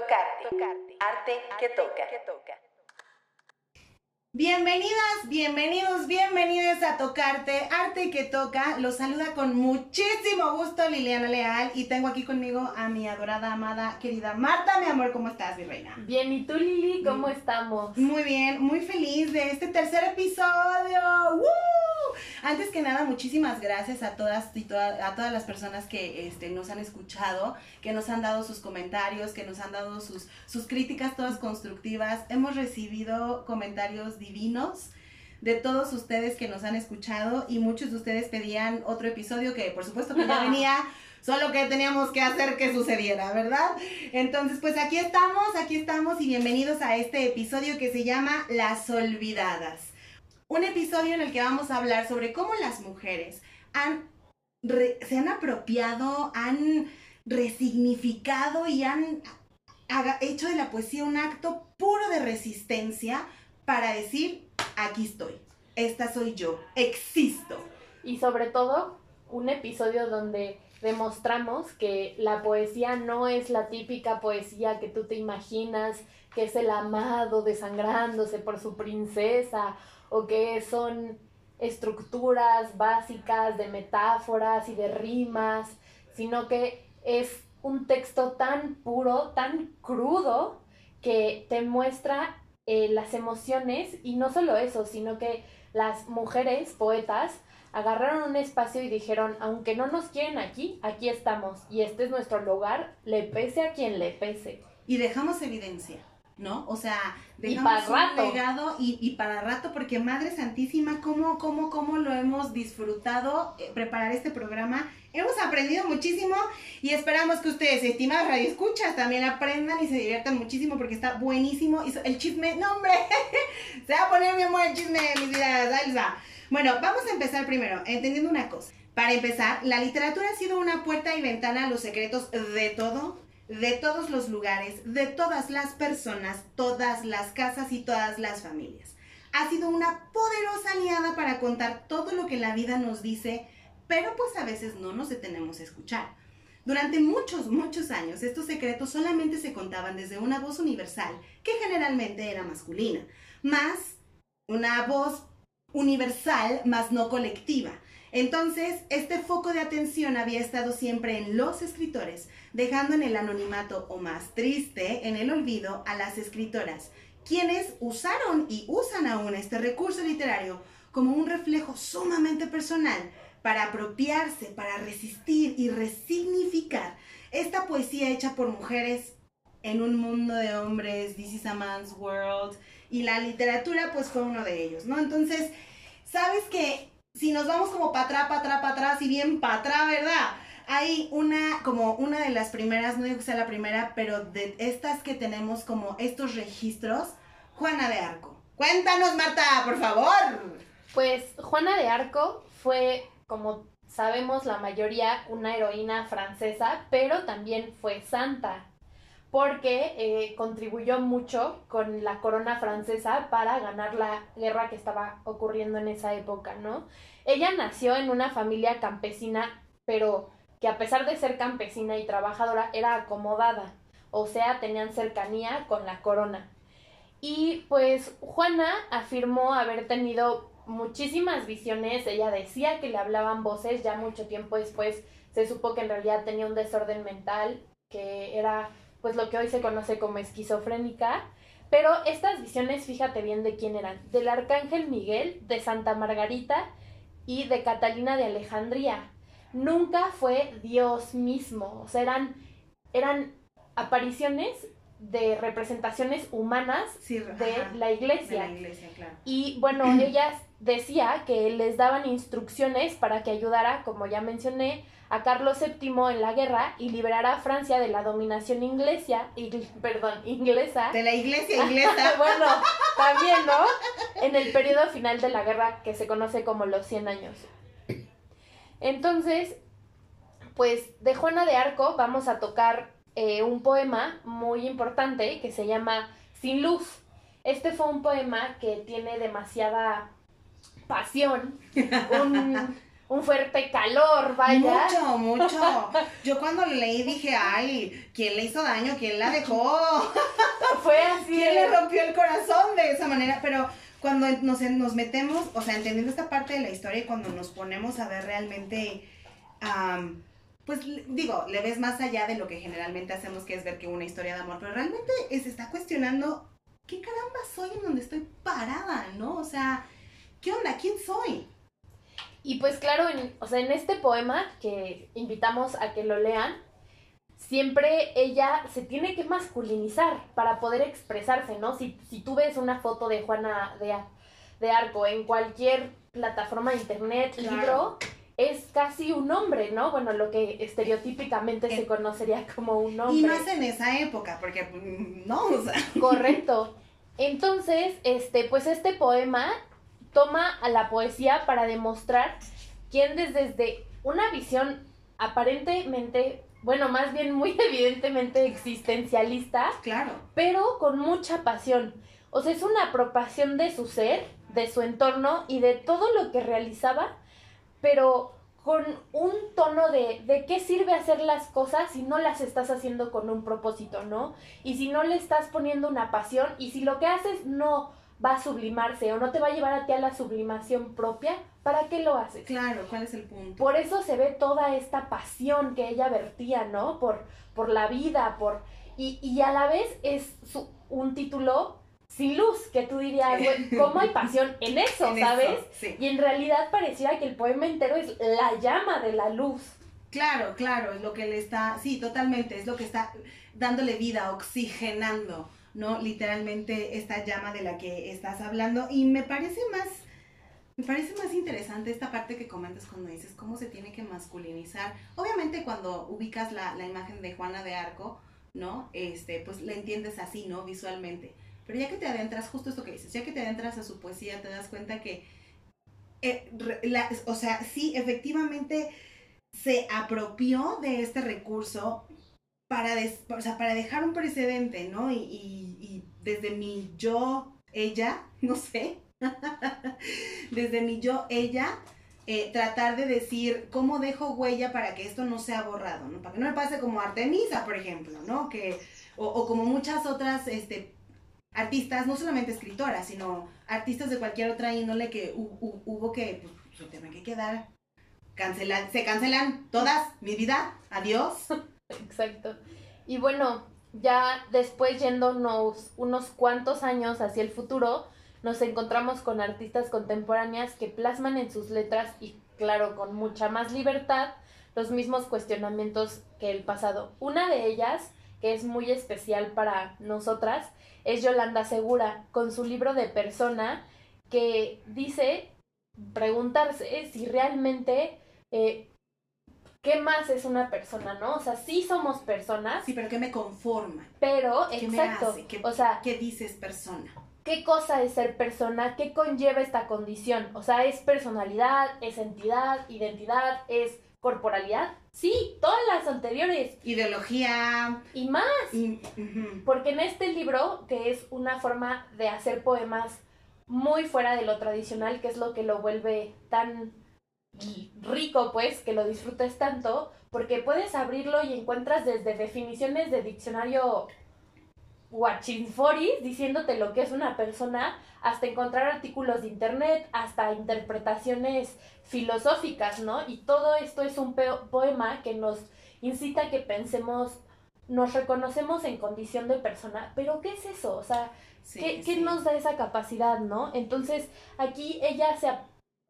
Tocarte. Tocarte. Arte que toca. Bienvenidas, bienvenidos, bienvenidas a Tocarte, Arte que Toca. Los saluda con muchísimo gusto Liliana Leal y tengo aquí conmigo a mi adorada, amada, querida Marta. Mi amor, ¿cómo estás, mi reina? Bien, ¿y tú, Lili? ¿Cómo estamos? Muy bien, muy feliz de este tercer episodio. ¡Woo! Antes que nada, muchísimas gracias a todas y a todas las personas que este, nos han escuchado, que nos han dado sus comentarios, que nos han dado sus, sus críticas todas constructivas. Hemos recibido comentarios divinos de todos ustedes que nos han escuchado y muchos de ustedes pedían otro episodio que por supuesto que ya venía, solo que teníamos que hacer que sucediera, ¿verdad? Entonces, pues aquí estamos, aquí estamos y bienvenidos a este episodio que se llama Las Olvidadas. Un episodio en el que vamos a hablar sobre cómo las mujeres se han apropiado, han resignificado y han hecho de la poesía un acto puro de resistencia para decir, aquí estoy, esta soy yo, existo. Y sobre todo, un episodio donde demostramos que la poesía no es la típica poesía que tú te imaginas, que es el amado desangrándose por su princesa, o que son estructuras básicas de metáforas y de rimas, sino que es un texto tan puro, tan crudo, que te muestra eh, las emociones y no solo eso, sino que las mujeres poetas agarraron un espacio y dijeron, aunque no nos quieren aquí, aquí estamos y este es nuestro lugar, le pese a quien le pese. Y dejamos evidencia. ¿No? O sea, dejamos un legado y, y, para rato, porque Madre Santísima, ¿cómo, cómo, cómo lo hemos disfrutado eh, preparar este programa? Hemos aprendido muchísimo y esperamos que ustedes, estimados radioescuchas, también aprendan y se diviertan muchísimo porque está buenísimo. Y el chisme, no hombre, se va a poner mi amor el chisme, mis vidas, ahí va. Bueno, vamos a empezar primero, entendiendo una cosa. Para empezar, la literatura ha sido una puerta y ventana a los secretos de todo, de todos los lugares, de todas las personas, todas las casas y todas las familias. Ha sido una poderosa aliada para contar todo lo que la vida nos dice pero pues a veces no nos detenemos a escuchar. Durante muchos, muchos años, estos secretos solamente se contaban desde una voz universal, que generalmente era masculina, más una voz universal, más no colectiva. Entonces, este foco de atención había estado siempre en los escritores, dejando en el anonimato o más triste, en el olvido, a las escritoras, quienes usaron y usan aún este recurso literario como un reflejo sumamente personal para apropiarse, para resistir y resignificar esta poesía hecha por mujeres en un mundo de hombres, This is a Man's World, y la literatura pues fue uno de ellos, ¿no? Entonces, ¿sabes que si nos vamos como para atrás, para atrás, para atrás y bien para atrás, ¿verdad? Hay una, como una de las primeras, no digo que sea la primera, pero de estas que tenemos como estos registros, Juana de Arco. Cuéntanos, Marta, por favor. Pues Juana de Arco fue como sabemos la mayoría, una heroína francesa, pero también fue santa, porque eh, contribuyó mucho con la corona francesa para ganar la guerra que estaba ocurriendo en esa época, ¿no? Ella nació en una familia campesina, pero que a pesar de ser campesina y trabajadora, era acomodada, o sea, tenían cercanía con la corona. Y pues Juana afirmó haber tenido muchísimas visiones, ella decía que le hablaban voces, ya mucho tiempo después se supo que en realidad tenía un desorden mental, que era pues lo que hoy se conoce como esquizofrénica, pero estas visiones, fíjate bien de quién eran, del arcángel Miguel, de Santa Margarita y de Catalina de Alejandría. Nunca fue Dios mismo, o sea, eran, eran apariciones de representaciones humanas de la iglesia. Y bueno, ellas decía que les daban instrucciones para que ayudara, como ya mencioné, a Carlos VII en la guerra y liberara a Francia de la dominación inglesa, perdón, inglesa. De la iglesia inglesa. bueno, también, ¿no? En el periodo final de la guerra que se conoce como los 100 años. Entonces, pues de Juana de Arco vamos a tocar eh, un poema muy importante que se llama Sin Luz. Este fue un poema que tiene demasiada pasión, un fuerte calor, vaya. Mucho, mucho. Yo cuando leí dije, ay, ¿quién le hizo daño? ¿Quién la dejó? Fue así. ¿Quién le rompió el corazón de esa manera? Pero cuando nos, nos metemos, o sea, entendiendo esta parte de la historia y cuando nos ponemos a ver realmente, pues digo, le ves más allá de lo que generalmente hacemos, que es ver que una historia de amor, pero realmente se está cuestionando, ¿qué caramba soy en donde estoy parada, no? O sea, ¿qué onda? ¿Quién soy? Y pues claro, en, o sea, en este poema que invitamos a que lo lean, siempre ella se tiene que masculinizar para poder expresarse, ¿no? Si, si tú ves una foto de Juana de, de Arco en cualquier plataforma de internet, libro, es casi un hombre, ¿no? Bueno, lo que estereotípicamente se conocería como un hombre. Y más en esa época, porque mm, no, o sea. Correcto. Entonces, este, pues este poema toma a la poesía para demostrar quién desde, desde una visión aparentemente, bueno, más bien muy evidentemente existencialista, claro, pero con mucha pasión. O sea, es una apropiación de su ser, de su entorno y de todo lo que realizaba, pero con un tono de, de qué sirve hacer las cosas si no las estás haciendo con un propósito, ¿no? Y si no le estás poniendo una pasión y si lo que haces no va a sublimarse o no te va a llevar a ti a la sublimación propia, ¿para qué lo haces? Claro, ¿cuál es el punto? Por eso se ve toda esta pasión que ella vertía, ¿no? Por, por la vida, por... Y, y a la vez es un título sin luz, que tú dirías, güey, ¿cómo hay pasión en eso, sabes? Y en realidad pareciera que el poema entero es la llama de la luz. Claro, claro, es lo que le está, sí, totalmente, es lo que está dándole vida, oxigenando ¿no? Literalmente esta llama de la que estás hablando. Y me parece más, me parece más interesante esta parte que comentas cuando dices cómo se tiene que masculinizar. Obviamente cuando ubicas la, imagen de Juana de Arco, ¿no? Este, pues la entiendes así, ¿no? Visualmente. Pero ya que te adentras, justo esto que dices, ya que te adentras a su poesía, te das cuenta que, eh, o sea, sí, efectivamente se apropió de este recurso para, o sea, para dejar un precedente, ¿no? Y, y, desde mi yo, ella, no sé, desde mi yo, ella, eh, tratar de decir cómo dejo huella para que esto no sea borrado, ¿no? Para que no me pase como Artemisa, por ejemplo, ¿no? Que, o, o como muchas otras este, artistas, no solamente escritoras, sino artistas de cualquier otra índole que hubo que, pues, se que quedar, cancelan, se cancelan todas, mi vida, adiós. Exacto. Y bueno, ya después yéndonos unos cuantos años hacia el futuro, nos encontramos con artistas contemporáneas que plasman en sus letras y claro, con mucha más libertad, los mismos cuestionamientos que el pasado. Una de ellas, que es muy especial para nosotras, es Yolanda Segura, con su libro de persona, que dice preguntarse si realmente eh, ¿qué más es una persona, no? O sea, sí somos personas. Sí, pero ¿qué me conforma? Pero, exacto. ¿Qué, o sea, ¿qué dices persona? ¿Qué cosa es ser persona? ¿Qué conlleva esta condición? O sea, ¿es personalidad? ¿Es entidad? ¿Identidad? ¿Es corporalidad? Sí, todas las anteriores. Ideología. Y más. Porque en este libro, que es una forma de hacer poemas muy fuera de lo tradicional, que es lo que lo vuelve tan rico, pues, que lo disfrutes tanto, porque puedes abrirlo y encuentras desde definiciones de diccionario Wachinforis diciéndote lo que es una persona, hasta encontrar artículos de internet, hasta interpretaciones filosóficas, ¿no? Y todo esto es un poema que nos incita a que pensemos, nos reconocemos en condición de persona, pero ¿qué es eso? O sea, ¿qué, ¿qué, nos da esa capacidad, no? Entonces, aquí ella se,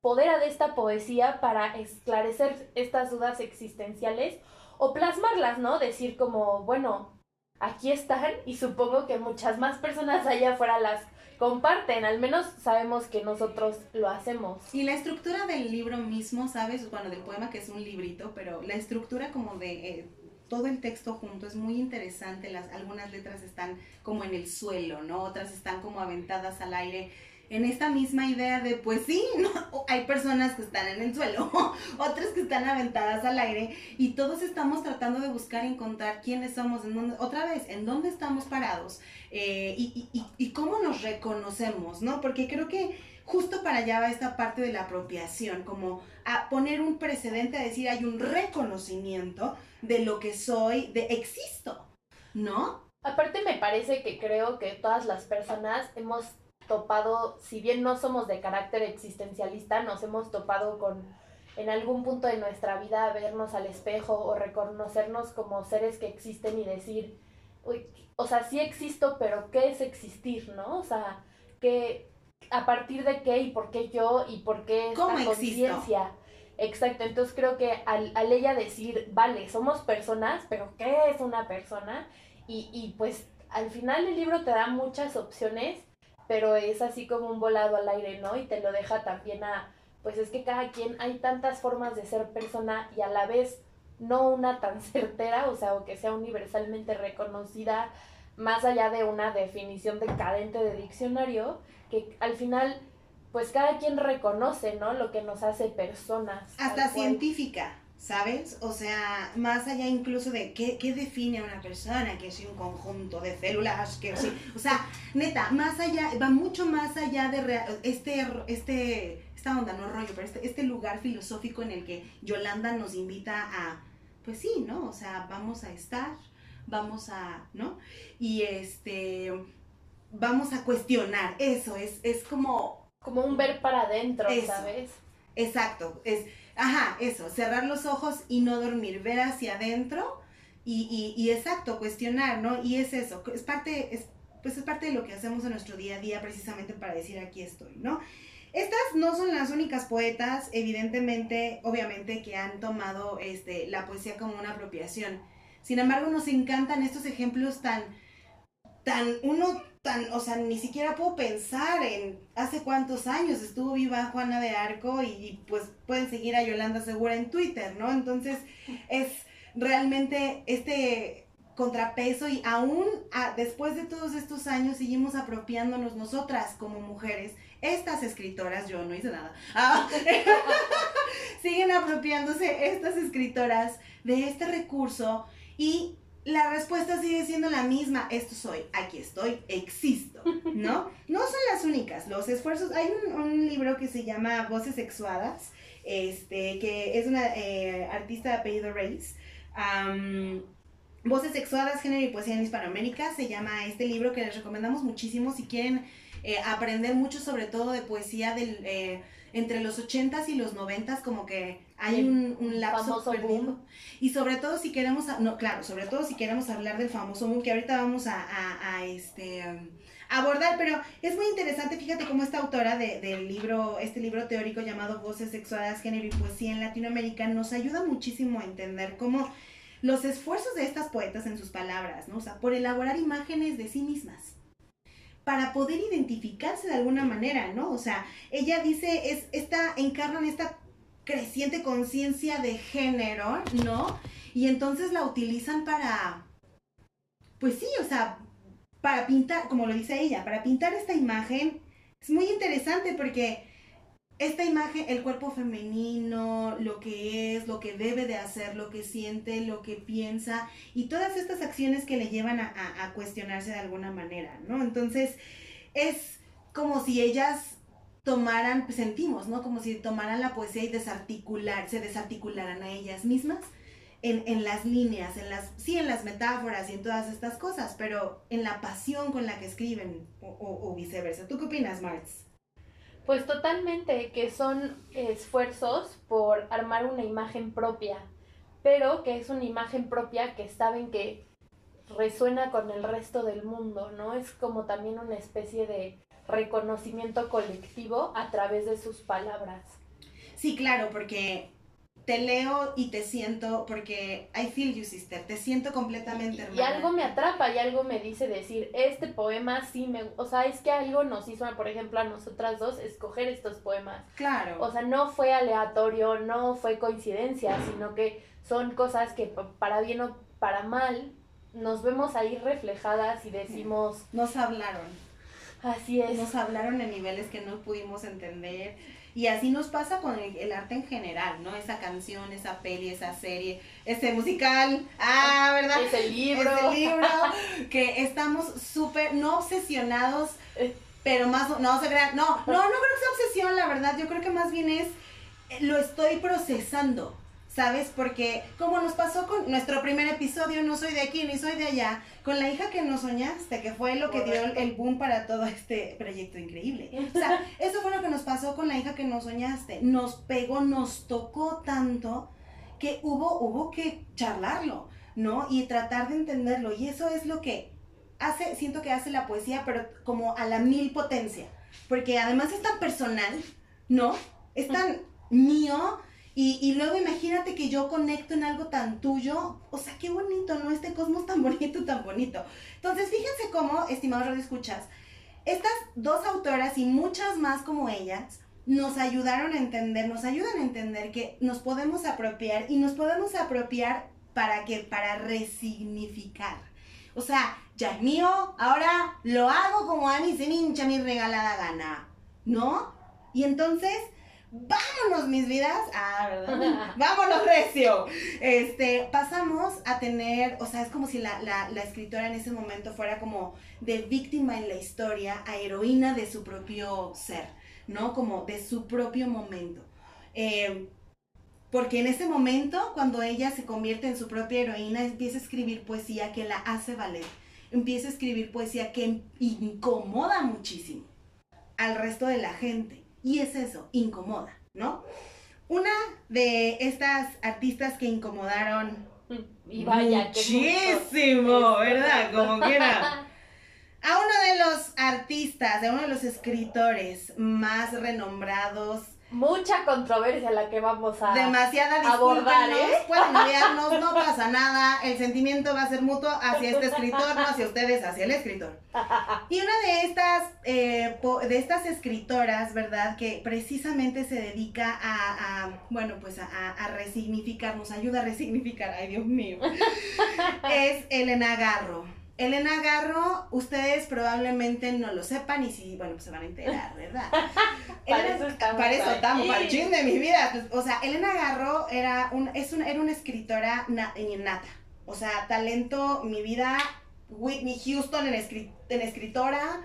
podera de esta poesía para esclarecer estas dudas existenciales o plasmarlas, ¿no? Decir como, bueno, aquí están y supongo que muchas más personas allá afuera las comparten, al menos sabemos que nosotros lo hacemos. Y la estructura del libro mismo, ¿sabes? Bueno, del poema que es un librito, pero la estructura como de eh, todo el texto junto es muy interesante, las algunas letras están como en el suelo, ¿no? Otras están como aventadas al aire en esta misma idea de, pues sí, ¿no? hay personas que están en el suelo, otras que están aventadas al aire, y todos estamos tratando de buscar encontrar quiénes somos, dónde, otra vez, en dónde estamos parados eh, y, y, y, cómo nos reconocemos, ¿no? Porque creo que justo para allá va esta parte de la apropiación, como a poner un precedente, a decir, hay un reconocimiento de lo que soy, de existo, ¿no? Aparte me parece que creo que todas las personas hemos topado, si bien no somos de carácter existencialista, nos hemos topado con en algún punto de nuestra vida vernos al espejo o reconocernos como seres que existen y decir, Uy, o sea, sí existo, pero ¿qué es existir, no? O sea, que a partir de qué y por qué yo y por qué esta conciencia. Exacto, entonces creo que al, al, ella decir, vale, somos personas, pero ¿qué es una persona? Y, y pues al final el libro te da muchas opciones pero es así como un volado al aire, ¿no? Y te lo deja también a, pues es que cada quien hay tantas formas de ser persona y a la vez no una tan certera, o sea, o que sea universalmente reconocida más allá de una definición decadente de diccionario, que al final, pues cada quien reconoce, ¿no? Lo que nos hace personas. Hasta científica. ¿Sabes? O sea, más allá incluso de qué, qué define a una persona, que es un conjunto de células, que sí. O sea, neta, más allá, va mucho más allá de este, este, esta onda, no rollo, pero este, este lugar filosófico en el que Yolanda nos invita a, pues sí, ¿no? O sea, vamos a estar, vamos a, ¿no? Y este, vamos a cuestionar, eso, es, es como... Como un ver para adentro, ¿sabes? Exacto, es Ajá, eso, cerrar los ojos y no dormir, ver hacia adentro y, y, y exacto, cuestionar, ¿no? Y es eso, es parte, es, pues es parte de lo que hacemos en nuestro día a día precisamente para decir aquí estoy, ¿no? Estas no son las únicas poetas, evidentemente, obviamente, que han tomado este, la poesía como una apropiación. Sin embargo, nos encantan estos ejemplos tan, tan, uno o sea, ni siquiera puedo pensar en hace cuántos años estuvo viva Juana de Arco y, pues pueden seguir a Yolanda Segura en Twitter, ¿no? Entonces es realmente este contrapeso y aún después de todos estos años seguimos apropiándonos nosotras como mujeres, estas escritoras, yo no hice nada, ah, siguen apropiándose estas escritoras de este recurso y la respuesta sigue siendo la misma, esto soy, aquí estoy, existo, ¿no? No son las únicas, los esfuerzos, hay un, libro que se llama Voces Sexuadas, este, que es una eh, artista de apellido Reis, Voces Sexuadas, Género y Poesía en Hispanoamérica, se llama este libro que les recomendamos muchísimo si quieren eh, aprender mucho sobre todo de poesía del... Eh, entre los 80s y los 90s como que hay un, un lapso perdido. Y sobre todo si queremos, no, claro, sobre todo si queremos hablar del famoso boom que ahorita vamos a, a, este, um, abordar, pero es muy interesante, fíjate cómo esta autora de, del libro, este libro teórico llamado Voces Sexuadas, Género y Poesía en Latinoamérica nos ayuda muchísimo a entender cómo los esfuerzos de estas poetas en sus palabras, ¿no? O sea, por elaborar imágenes de sí mismas para poder identificarse de alguna manera, ¿no? O sea, ella dice, es esta, encarnan esta creciente conciencia de género, ¿no? Y entonces la utilizan para, pues sí, o sea, para pintar, como lo dice ella, para pintar esta imagen. Es muy interesante porque esta imagen, el cuerpo femenino, lo que es, lo que debe de hacer, lo que siente, lo que piensa y todas estas acciones que le llevan a, cuestionarse de alguna manera, ¿no? Entonces, es como si ellas tomaran, pues, sentimos, ¿no? Como si tomaran la poesía y desarticular, se desarticularan a ellas mismas en, en, las líneas, en las, sí, en las metáforas y en todas estas cosas, pero en la pasión con la que escriben o, o, o viceversa. ¿Tú qué opinas, Marx? Pues totalmente, que son esfuerzos por armar una imagen propia, pero que es una imagen propia que saben que resuena con el resto del mundo, ¿no? Es como también una especie de reconocimiento colectivo a través de sus palabras. Sí, claro, porque te leo y te siento, porque I feel you, sister, te siento completamente hermana. Y algo me atrapa y algo me dice decir, este poema sí me, o sea, es que algo nos hizo, por ejemplo, a nosotras dos escoger estos poemas. Claro. O sea, no fue aleatorio, no fue coincidencia, sino que son cosas que para bien o para mal nos vemos ahí reflejadas y decimos... Nos hablaron. Así es. Nos hablaron en niveles que no pudimos entender. Y así nos pasa con el, arte en general, ¿no? Esa canción, esa peli, esa serie, ese musical, ah, ¿verdad? Ese libro. Ese libro, que estamos súper, no obsesionados, eh. pero más, no se no, no, no creo que sea obsesión, la verdad, yo creo que más bien es, eh, lo estoy procesando. ¿Sabes? Porque como nos pasó con nuestro primer episodio, no soy de aquí ni soy de allá, con la hija que nos soñaste, que fue lo que dio el boom para todo este proyecto increíble. O sea, eso fue lo que nos pasó con la hija que nos soñaste. Nos pegó, nos tocó tanto que hubo, hubo que charlarlo, ¿no? Y tratar de entenderlo. Y eso es lo que hace, siento que hace la poesía, pero como a la mil potencia. Porque además es tan personal, ¿no? Es tan mío y, luego imagínate que yo conecto en algo tan tuyo. O sea, qué bonito, ¿no? Este cosmos tan bonito, tan bonito. Entonces, fíjense cómo, estimados radioescuchas, estas dos autoras y muchas más como ellas nos ayudaron a entender, nos ayudan a entender que nos podemos apropiar y nos podemos apropiar para que para resignificar. O sea, ya es mío, ahora lo hago como a mí se hincha mi regalada gana, ¿no? Y entonces vámonos mis vidas, ah, ¿verdad? vámonos recio. Este, pasamos a tener, o sea, es como si la, escritora en ese momento fuera como de víctima en la historia a heroína de su propio ser, ¿no? Como de su propio momento. Em, porque en ese momento, cuando ella se convierte en su propia heroína, empieza a escribir poesía que la hace valer. Empieza a escribir poesía que incomoda muchísimo al resto de la gente y es eso, incomoda, ¿no? Una de estas artistas que incomodaron y vaya, muchísimo, ¿verdad? Como quiera. A uno de los artistas, de uno de los escritores más renombrados mucha controversia la que vamos a Demasiada abordar, ¿eh? Pueden enviarnos, no pasa nada, el sentimiento va a ser mutuo hacia este escritor, no hacia ustedes, hacia el escritor. Y una de estas, eh, de estas escritoras, ¿verdad? Que precisamente se dedica a, bueno, pues a, a, resignificar, nos ayuda a resignificar, ay Dios mío, es Elena Garro. Elena Garro, ustedes probablemente no lo sepan y si, bueno, pues se van a enterar, ¿verdad? para eso estamos. Para eso estamos, para el chin de mi vida. Pues, o sea, Elena Garro era, un, es una, era una escritora innata. O sea, talento, mi vida, Whitney Houston en, en escritora.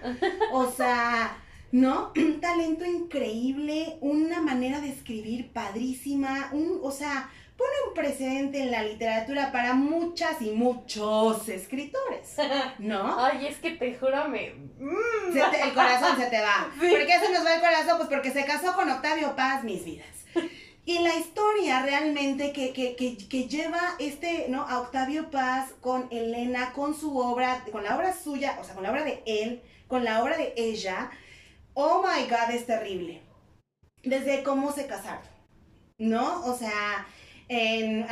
O sea, ¿no? Un talento increíble, una manera de escribir padrísima, un, o sea, pone un precedente en la literatura para muchas y muchos escritores, ¿no? Ay, es que te juro, me... Mm. el corazón se te va. ¿Por qué se nos va el corazón? Pues porque se casó con Octavio Paz, mis vidas. Y la historia realmente que, que, que, que, lleva este, ¿no? A Octavio Paz con Elena, con su obra, con la obra suya, o sea, con la obra de él, con la obra de ella, oh my God, es terrible. Desde cómo se casaron, ¿no? O sea, en,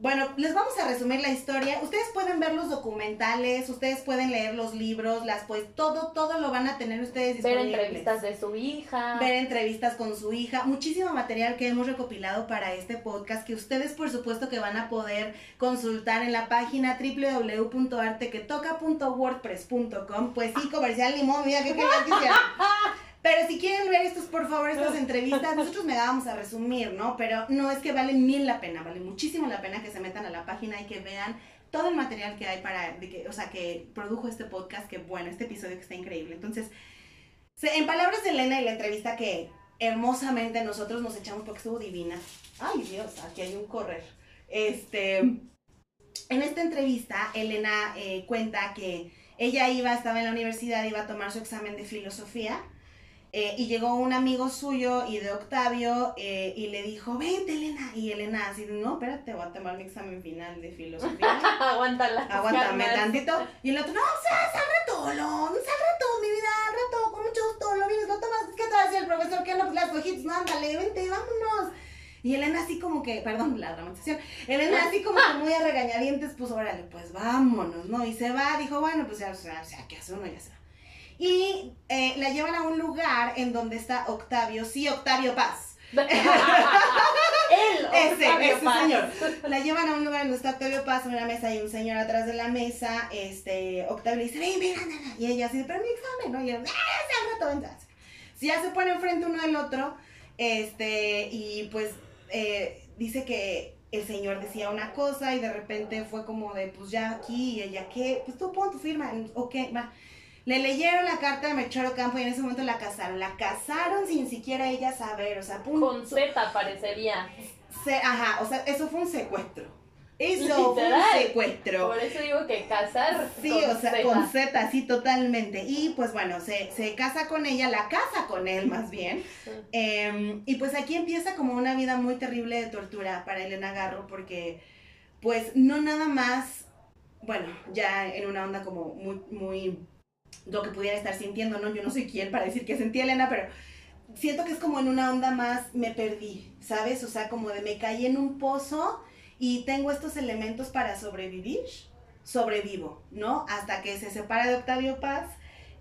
bueno, les vamos a resumir la historia. Ustedes pueden ver los documentales, ustedes pueden leer los libros, las pues todo, todo lo van a tener ustedes disponibles. Ver entrevistas de su hija. Ver entrevistas con su hija. Muchísimo material que hemos recopilado para este podcast que ustedes por supuesto que van a poder consultar en la página www.artequetoca.wordpress.com. Pues sí, comercial limón, mira qué quería Pero si quieren ver estos, por favor, estas entrevistas, nosotros me dábamos a resumir, ¿no? Pero no es que vale mil la pena, vale muchísimo la pena que se metan a la página y que vean todo el material que hay para, de que, o sea, que produjo este podcast, que bueno, este episodio que está increíble. Entonces, en palabras de Elena y la entrevista que hermosamente nosotros nos echamos porque estuvo divina. Ay Dios, aquí hay un correr. Este, en esta entrevista, Elena eh, cuenta que ella iba, estaba en la universidad, iba a tomar su examen de filosofía eh, y llegó un amigo suyo y de Octavio eh, y le dijo, vente Elena. Y Elena así, no, espérate, voy a tomar mi examen final de filosofía. Aguántala. Aguántame tantito. Y el otro, no, o sea, sal rato, lo, sal rato, mi vida, al rato, con mucho gusto, lo vienes, lo tomas. ¿Qué te va a decir el profesor? ¿Qué no? Pues las hojitas, no, ándale, vente, vámonos. Y Elena así como que, perdón, la dramatización, Elena así como que muy a regañadientes, pues órale, pues vámonos, ¿no? Y se va, dijo, bueno, pues ya, o sea, ¿qué hace uno? Ya se va. Y eh, la llevan a un lugar en donde está Octavio, sí, Octavio Paz. él, ese, ese señor. La llevan a un lugar donde está Octavio Paz, en una mesa hay un señor atrás de la mesa, este, Octavio le dice, ven, ven, Y ella así, pero mi examen, ¿no? Y él, ¡ah, se rato, Si ya se pone enfrente uno del otro, este, y pues eh, dice que el señor decía una cosa y de repente fue como de, pues ya aquí, y ella, ¿qué? Pues tú pon tu firma, ok, va. Le leyeron la carta de Mechoro Campo y en ese momento la casaron. La casaron sin siquiera ella saber, o sea, pum. Con Z parecería. Se, ajá, o sea, eso fue un secuestro. Eso fue un secuestro. Por eso digo que casar. Sí, o sea, con Z, sí, totalmente. Y pues bueno, se, se casa con ella, la casa con él más bien. Em, y pues aquí empieza como una vida muy terrible de tortura para Elena Garro, porque pues no nada más, bueno, ya en una onda como muy, muy lo que pudiera estar sintiendo, ¿no? Yo no soy quien para decir que sentí Elena, pero siento que es como en una onda más me perdí, ¿sabes? O sea, como de me caí en un pozo y tengo estos elementos para sobrevivir, sobrevivo, ¿no? Hasta que se separa de Octavio Paz,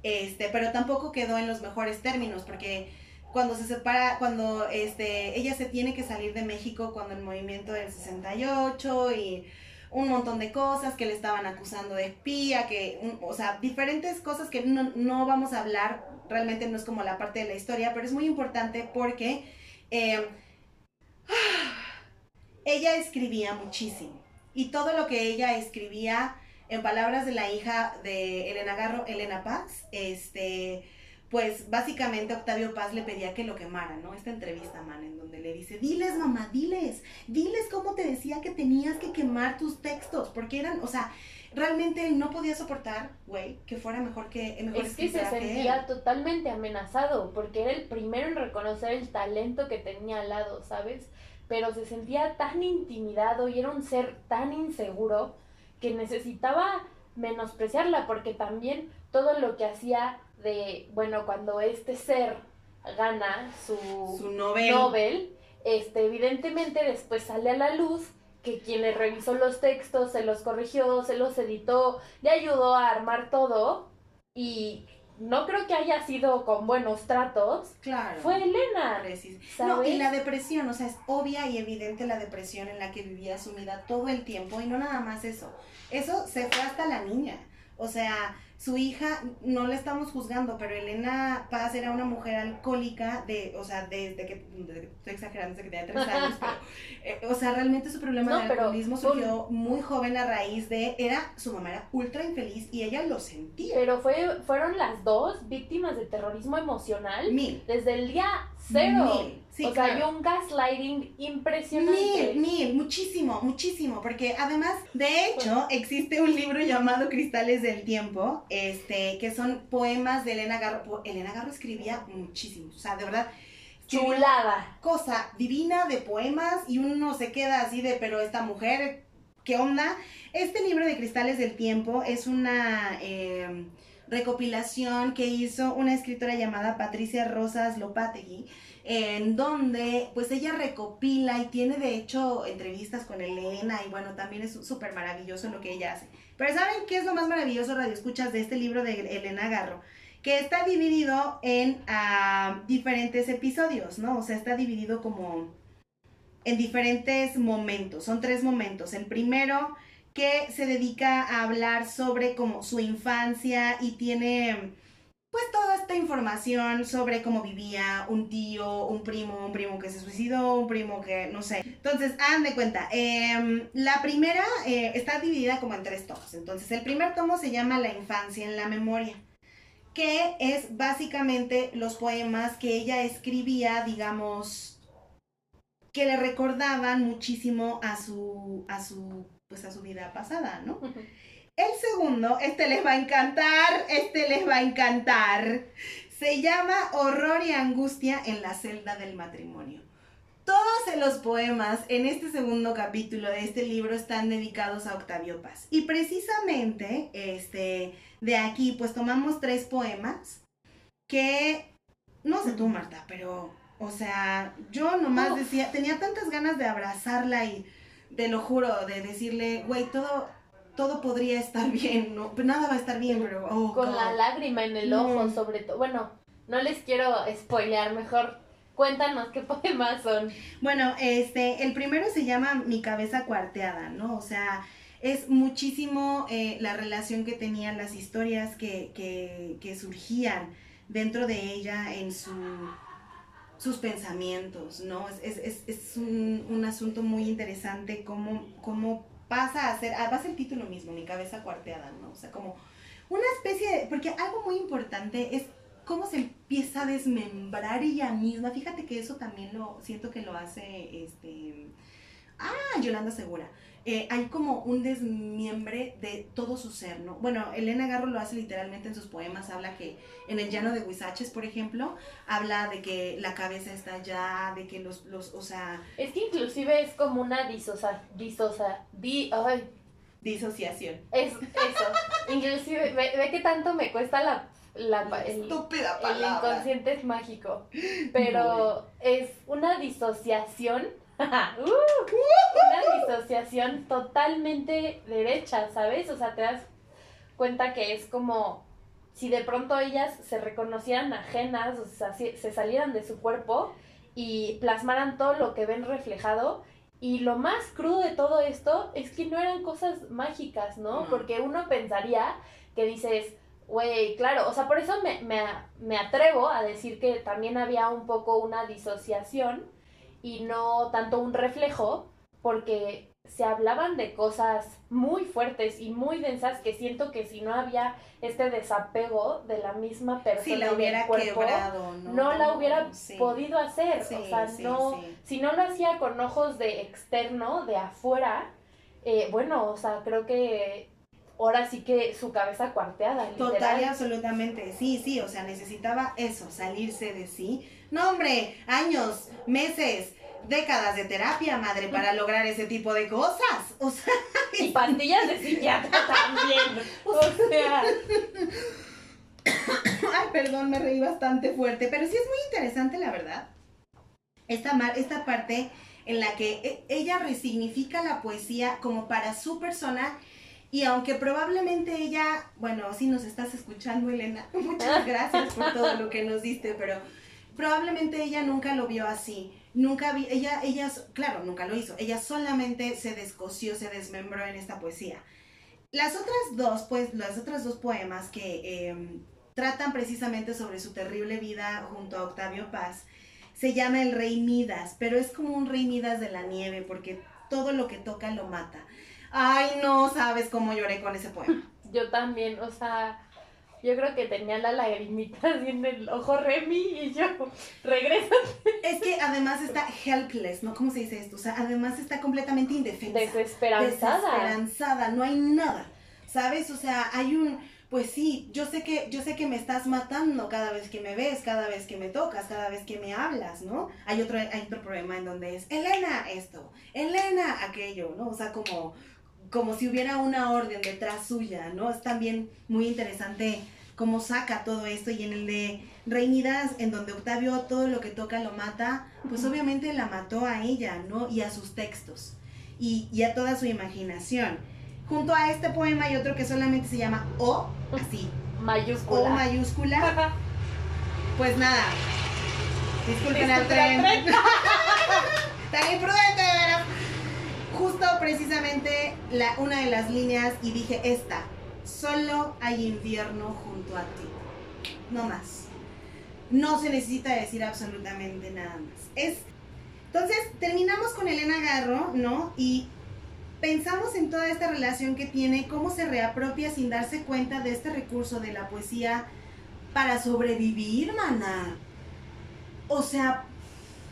este, pero tampoco quedó en los mejores términos, porque cuando se separa, cuando este, ella se tiene que salir de México cuando el movimiento del 68 y un montón de cosas que le estaban acusando de espía, que, o sea, diferentes cosas que no, vamos a hablar, realmente no es como la parte de la historia, pero es muy importante porque em, ella escribía muchísimo. Y todo lo que ella escribía, en palabras de la hija de Elena Garro, Elena Paz, este pues básicamente Octavio Paz le pedía que lo quemara, ¿no? Esta entrevista, man, en donde le dice, diles, mamá, diles, diles cómo te decía que tenías que quemar tus textos, porque eran, o sea, realmente no podía soportar, güey, que fuera mejor que... Mejor es que se sentía totalmente amenazado, porque era el primero en reconocer el talento que tenía al lado, ¿sabes? Pero se sentía tan intimidado y era un ser tan inseguro que necesitaba menospreciarla, porque también todo lo que hacía de, bueno, cuando este ser gana su, su Nobel. Nobel, este, evidentemente después sale a la luz que quien le revisó los textos, se los corrigió, se los editó, le ayudó a armar todo y no creo que haya sido con buenos tratos. Claro. Fue Elena. No, y la depresión, o sea, es obvia y evidente la depresión en la que vivía sumida todo el tiempo y no nada más eso. Eso se fue hasta la niña. O sea, su hija, no le estamos juzgando, pero Elena Paz era una mujer alcohólica, de, o sea, desde que, estoy exagerando, desde que tenía tres años, pero, eh, o sea, realmente su problema de alcoholismo surgió muy joven a raíz de, era, su mamá era ultra infeliz y ella lo sentía. Pero fue, fueron las dos víctimas de terrorismo emocional. Mil. Desde el día cero. Mil o sea, hay un gaslighting impresionante. Mil, mil, muchísimo, muchísimo, porque además, de hecho, existe un libro llamado Cristales del Tiempo, este, que son poemas de Elena Garro. Elena Garro escribía muchísimo, o sea, de verdad. Chulada. Cosa divina de poemas y uno se queda así de, pero esta mujer, ¿qué onda? Este libro de Cristales del Tiempo es una... Eh, recopilación que hizo una escritora llamada Patricia Rosas Lopategui, en donde pues ella recopila y tiene de hecho entrevistas con Elena y bueno, también es súper maravilloso lo que ella hace. Pero ¿saben qué es lo más maravilloso, Radio Escuchas, de este libro de Elena Garro? Que está dividido en ah, diferentes episodios, ¿no? O sea, está dividido como en diferentes momentos. Son tres momentos. El primero que se dedica a hablar sobre como su infancia y tiene pues toda esta información sobre cómo vivía un tío, un primo, un primo que se suicidó, un primo que no sé. Entonces, de cuenta, em, la primera eh, está dividida como en tres tomos. Entonces, el primer tomo se llama La infancia en la memoria, que es básicamente los poemas que ella escribía, digamos, que le recordaban muchísimo a su, a su, pues a su vida pasada, ¿no? El segundo, este les va a encantar, este les va a encantar. Se llama Horror y Angustia en la celda del matrimonio. Todos los poemas en este segundo capítulo de este libro están dedicados a Octavio Paz. Y precisamente, este, de aquí, pues tomamos tres poemas que, no sé tú, Marta, pero, o sea, yo nomás decía, tenía tantas ganas de abrazarla y, te lo juro, de decirle, güey, todo, todo podría estar bien, ¿no? Nada va a estar bien, pero... Oh, Con la lágrima en el ojo, sobre todo. Bueno, no les quiero spoilear, mejor Cuéntanos qué poemas son. Bueno, este, el primero se llama Mi cabeza cuarteada, ¿no? O sea, es muchísimo eh, la relación que tenían las historias que, que, que surgían dentro de ella en su, sus pensamientos, ¿no? Es, es, es un, un, asunto muy interesante cómo, cómo pasa a ser, va a ser el título mismo, mi cabeza cuarteada, ¿no? O sea, como una especie de, porque algo muy importante es cómo se empieza a desmembrar ella misma. Fíjate que eso también lo siento que lo hace este ah, Yolanda Segura. Eh, hay como un desmiembre de todo su ser, ¿no? Bueno, Elena Garro lo hace literalmente en sus poemas, habla que en el llano de Huizaches, por ejemplo, habla de que la cabeza está allá, de que los, los o sea... Es que inclusive es como una disosa, disosa, di, ay. Disociación. Es eso. inclusive, ve, ve que tanto me cuesta la la, el, estúpida palabra. El inconsciente es mágico, pero es una disociación Uh, una disociación totalmente derecha, ¿sabes? O sea, te das cuenta que es como si de pronto ellas se reconocieran ajenas, o sea, se salieran de su cuerpo y plasmaran todo lo que ven reflejado. Y lo más crudo de todo esto es que no eran cosas mágicas, ¿no? Porque uno pensaría que dices, güey, claro, o sea, por eso me, me, me atrevo a decir que también había un poco una disociación y no tanto un reflejo, porque se hablaban de cosas muy fuertes y muy densas que siento que si no había este desapego de la misma persona si la hubiera quebrado, ¿no? la hubiera podido hacer, o sea, no, si no lo hacía con ojos de externo, de afuera, eh, bueno, o sea, creo que ahora sí que su cabeza cuarteada. Total y absolutamente, sí, sí, o sea, necesitaba eso, salirse de sí. No, hombre, años, meses, décadas de terapia, madre, para lograr ese tipo de cosas. O sea, y pastillas de psiquiatra también. O sea. Ay, perdón, me reí bastante fuerte, pero sí es muy interesante, la verdad. Esta, esta parte en la que e, ella resignifica la poesía como para su persona y aunque probablemente ella, bueno, si nos estás escuchando, Elena, muchas gracias por todo lo que nos diste, pero probablemente ella nunca lo vio así. Nunca vi, ella, ella, claro, nunca lo hizo. Ella solamente se descosió, se desmembró en esta poesía. Las otras dos, pues, las otras dos poemas que em, tratan precisamente sobre su terrible vida junto a Octavio Paz, se llama El Rey Midas, pero es como un Rey Midas de la nieve, porque todo lo que toca lo mata. Ay, no sabes cómo lloré con ese poema. Yo también, o sea, yo creo que tenía la lagrimita así en el ojo Remy y yo, regresa. Es que además está helpless, ¿no? ¿Cómo se dice esto? O sea, además está completamente indefensa. Desesperanzada. Desesperanzada, no hay nada, ¿sabes? O sea, hay un, pues sí, yo sé que, yo sé que me estás matando cada vez que me ves, cada vez que me tocas, cada vez que me hablas, ¿no? Hay otro, hay otro problema en donde es, Elena esto, Elena aquello, ¿no? O sea, como como si hubiera una orden detrás suya, ¿no? Es también muy interesante cómo saca todo esto y en el de Reinidas, en donde Octavio todo lo que toca lo mata, pues obviamente la mató a ella, ¿no? Y a sus textos y, y a toda su imaginación. Junto a este poema hay otro que solamente se llama O, así. Mayúscula. O mayúscula. Pues nada. Disculpen al tren. Tan imprudente, ¿verdad? Justo precisamente la, una de las líneas y dije esta, solo hay invierno junto a ti, no más. No se necesita decir absolutamente nada más. Es, entonces, terminamos con Elena Garro, ¿no? Y pensamos en toda esta relación que tiene, cómo se reapropia sin darse cuenta de este recurso de la poesía para sobrevivir, mana. O sea,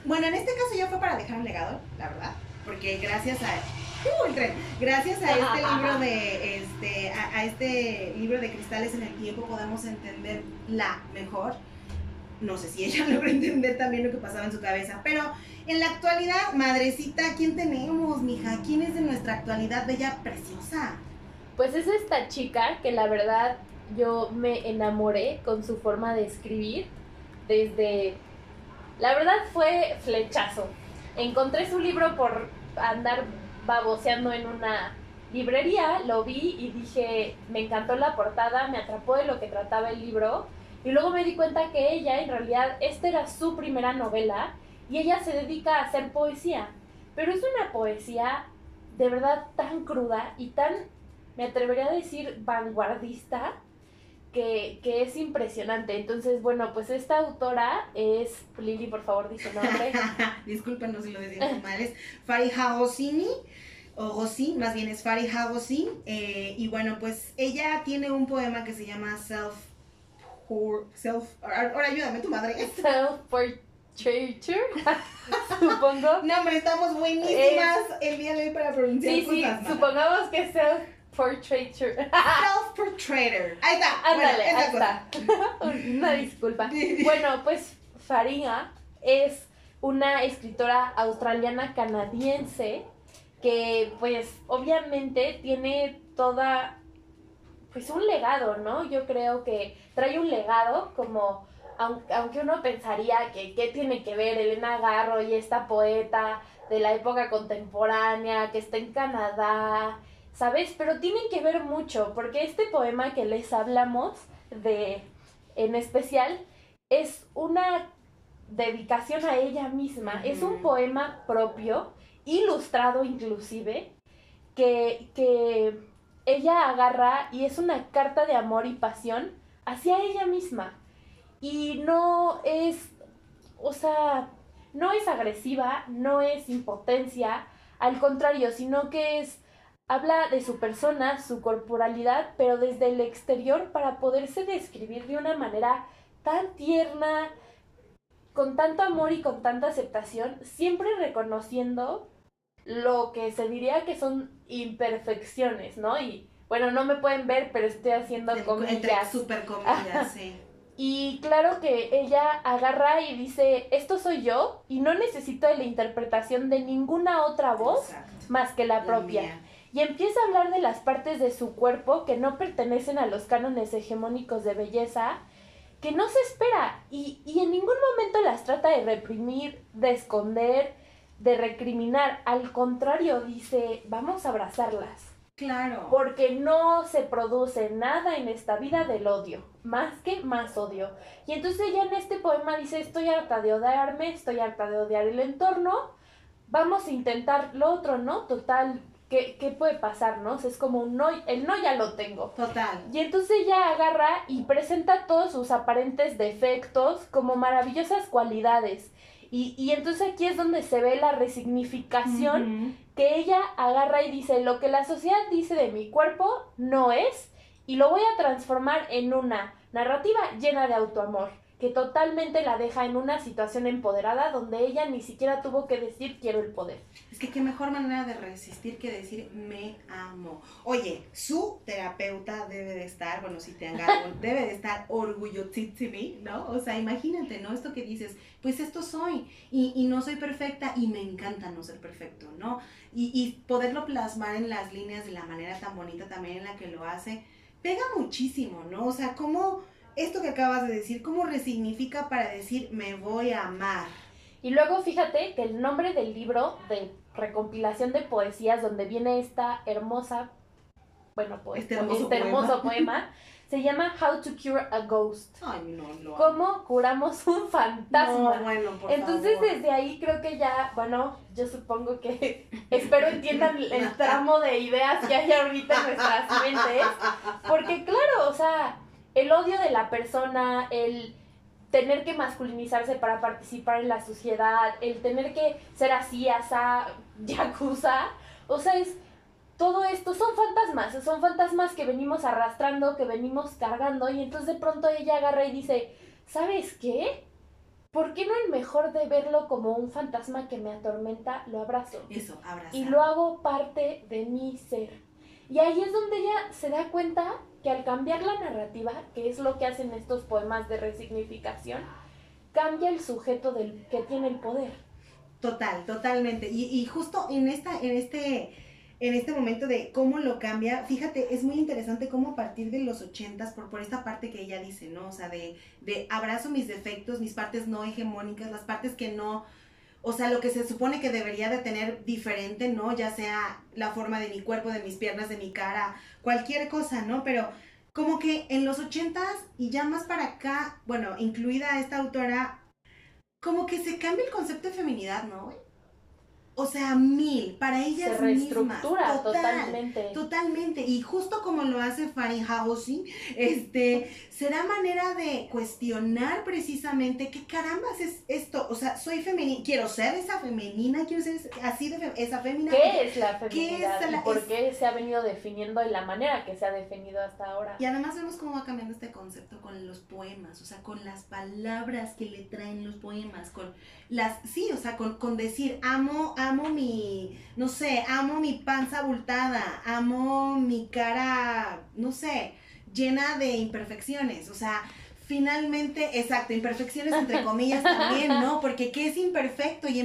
bueno, en este caso ya fue para dejar un legado, la verdad porque gracias a uh, gracias a este libro de este a, este libro de cristales en el tiempo podemos entenderla mejor no sé si ella logró entender también lo que pasaba en su cabeza pero en la actualidad madrecita quién tenemos mija quién es de nuestra actualidad bella preciosa pues es esta chica que la verdad yo me enamoré con su forma de escribir desde la verdad fue flechazo encontré su libro por andar baboseando en una librería, lo vi y dije, me encantó la portada, me atrapó de lo que trataba el libro Y luego me di cuenta que ella, en realidad, esta era su primera novela y ella se dedica a hacer poesía. Pero es una poesía de verdad tan cruda y tan, me atrevería a decir, vanguardista, que, que, es impresionante. Entonces, bueno, pues esta autora es, Lili, por favor, dice nombre. Discúlpenos si lo decimos mal, es Fariha Hosini, o Gossin, más bien es Fariha Gossin. Eh, y bueno, pues ella tiene un poema que se llama Self... Self ahora ayúdame tu madre. Self Portraiture, supongo. No, hombre, estamos buenísimas el día de hoy para pronunciar Sí, sí, supongamos que Self Portraiture. Self Portraitor. Ahí está. Ándale, ahí está. Una disculpa. Bueno, pues Farinha es una escritora australiana canadiense que pues obviamente tiene toda pues un legado, ¿no? Yo creo que trae un legado como aunque uno pensaría que qué tiene que ver Elena Garro y esta poeta de la época contemporánea que está en Canadá ¿sabes? Pero tienen que ver mucho, porque este poema que les hablamos de, en especial, es una dedicación a ella misma, es un poema propio, ilustrado inclusive, que, que ella agarra y es una carta de amor y pasión hacia ella misma. Y no es, o sea, no es agresiva, no es impotencia, al contrario, sino que es Habla de su persona, su corporalidad, pero desde el exterior para poderse describir de una manera tan tierna, con tanto amor y con tanta aceptación, siempre reconociendo lo que se diría que son imperfecciones, ¿no? Y bueno, no me pueden ver, pero estoy haciendo comillas. super comillas, sí. Y claro que ella agarra y dice, esto soy yo y no necesito de la interpretación de ninguna otra voz más que la propia y empieza a hablar de las partes de su cuerpo que no pertenecen a los cánones hegemónicos de belleza, que no se espera y, y en ningún momento las trata de reprimir, de esconder, de recriminar. Al contrario, dice, vamos a abrazarlas. Claro. Porque no se produce nada en esta vida del odio, más que más odio. Y entonces ella en este poema dice, estoy harta de odiarme, estoy harta de odiar el entorno, vamos a intentar lo otro, ¿no? Total, ¿qué, puede pasar, no? es como un no, el no ya lo tengo. Total. Y entonces ella agarra y presenta todos sus aparentes defectos como maravillosas cualidades. Y, y entonces aquí es donde se ve la resignificación que ella agarra y dice, lo que la sociedad dice de mi cuerpo no es, y lo voy a transformar en una narrativa llena de autoamor que totalmente la deja en una situación empoderada donde ella ni siquiera tuvo que decir quiero el poder. Es que qué mejor manera de resistir que decir me amo. Oye, su terapeuta debe de estar, bueno, si te agarro, debe de estar orgullosísima, ¿no? O sea, imagínate, ¿no? Esto que dices, pues esto soy y, y no soy perfecta y me encanta no ser perfecto, ¿no? Y, y poderlo plasmar en las líneas de la manera tan bonita también en la que lo hace, pega muchísimo, ¿no? O sea, cómo esto que acabas de decir, ¿cómo resignifica para decir me voy a amar? Y luego fíjate que el nombre del libro de recompilación de poesías donde viene esta hermosa, bueno, pues, este, este hermoso, poema. se llama How to Cure a Ghost. Ay, no, no. ¿Cómo curamos un fantasma? No, bueno, por Entonces desde ahí creo que ya, bueno, yo supongo que espero entiendan el tramo de ideas que hay ahorita en nuestras mentes, porque claro, o sea, el odio de la persona, el tener que masculinizarse para participar en la sociedad, el tener que ser así, asa, yakuza, o sea, es todo esto son fantasmas, son fantasmas que venimos arrastrando, que venimos cargando y entonces de pronto ella agarra y dice, ¿sabes qué? ¿Por qué no el mejor de verlo como un fantasma que me atormenta, lo abrazo? Eso, abrazo. Y lo hago parte de mi ser. Y ahí es donde ella se da cuenta que al cambiar la narrativa, que es lo que hacen estos poemas de resignificación, cambia el sujeto del que tiene el poder. Total, totalmente. Y, justo en esta, en este, en este momento de cómo lo cambia, fíjate, es muy interesante cómo a partir de los ochentas, por, por esta parte que ella dice, ¿no? O sea, de, de abrazo mis defectos, mis partes no hegemónicas, las partes que no, o sea, lo que se supone que debería de tener diferente, ¿no? Ya sea la forma de mi cuerpo, de mis piernas, de mi cara, cualquier cosa, ¿no? Pero como que en los ochentas y ya más para acá, bueno, incluida esta autora, como que se cambia el concepto de feminidad, ¿no? O sea, mil, para ellas se reestructura totalmente. Totalmente. Y justo como lo hace Housing, este, será manera de cuestionar precisamente qué carambas es esto. O sea, soy femenina, quiero ser esa femenina, quiero ser así de esa femenina. ¿Qué es la feminidad? ¿Y por qué se ha venido definiendo de la manera que se ha definido hasta ahora? Y además vemos cómo va cambiando este concepto con los poemas, o sea, con las palabras que le traen los poemas, con las, sí, o sea, con, con decir, amo, amo mi, no sé, amo mi panza abultada, amo mi cara, no sé, llena de imperfecciones, o sea, finalmente, exacto, imperfecciones entre comillas también, ¿no? Porque ¿qué es imperfecto? Y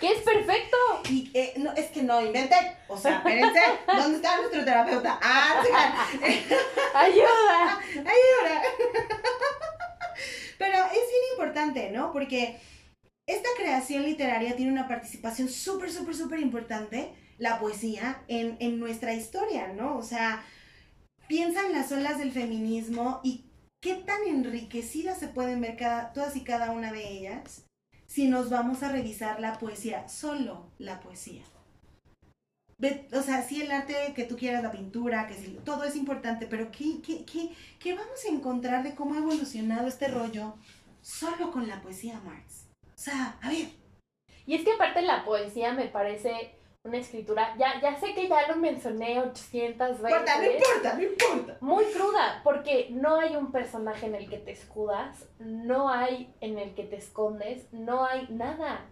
¿Qué es perfecto? Y eh, no, es que no inventé. O sea, espérense, ¿dónde está nuestro terapeuta? Ah, ayuda. Ayuda. Pero es bien importante, ¿no? Porque esta creación literaria tiene una participación súper, súper, súper importante, la poesía, en, nuestra historia, ¿no? O sea, piensa en las olas del feminismo y qué tan enriquecidas se pueden ver cada, todas y cada una de ellas si nos vamos a revisar la poesía, solo la poesía. O sea, sí el arte que tú quieras, la pintura, que todo es importante, pero ¿qué, qué, qué, qué vamos a encontrar de cómo ha evolucionado este rollo solo con la poesía, Marx? O sea, a ver. Y es que aparte la poesía me parece una escritura, ya, ya sé que ya lo mencioné 800 veces. No importa, no importa. Muy cruda, porque no hay un personaje en el que te escudas, no hay en el que te escondes, no hay nada,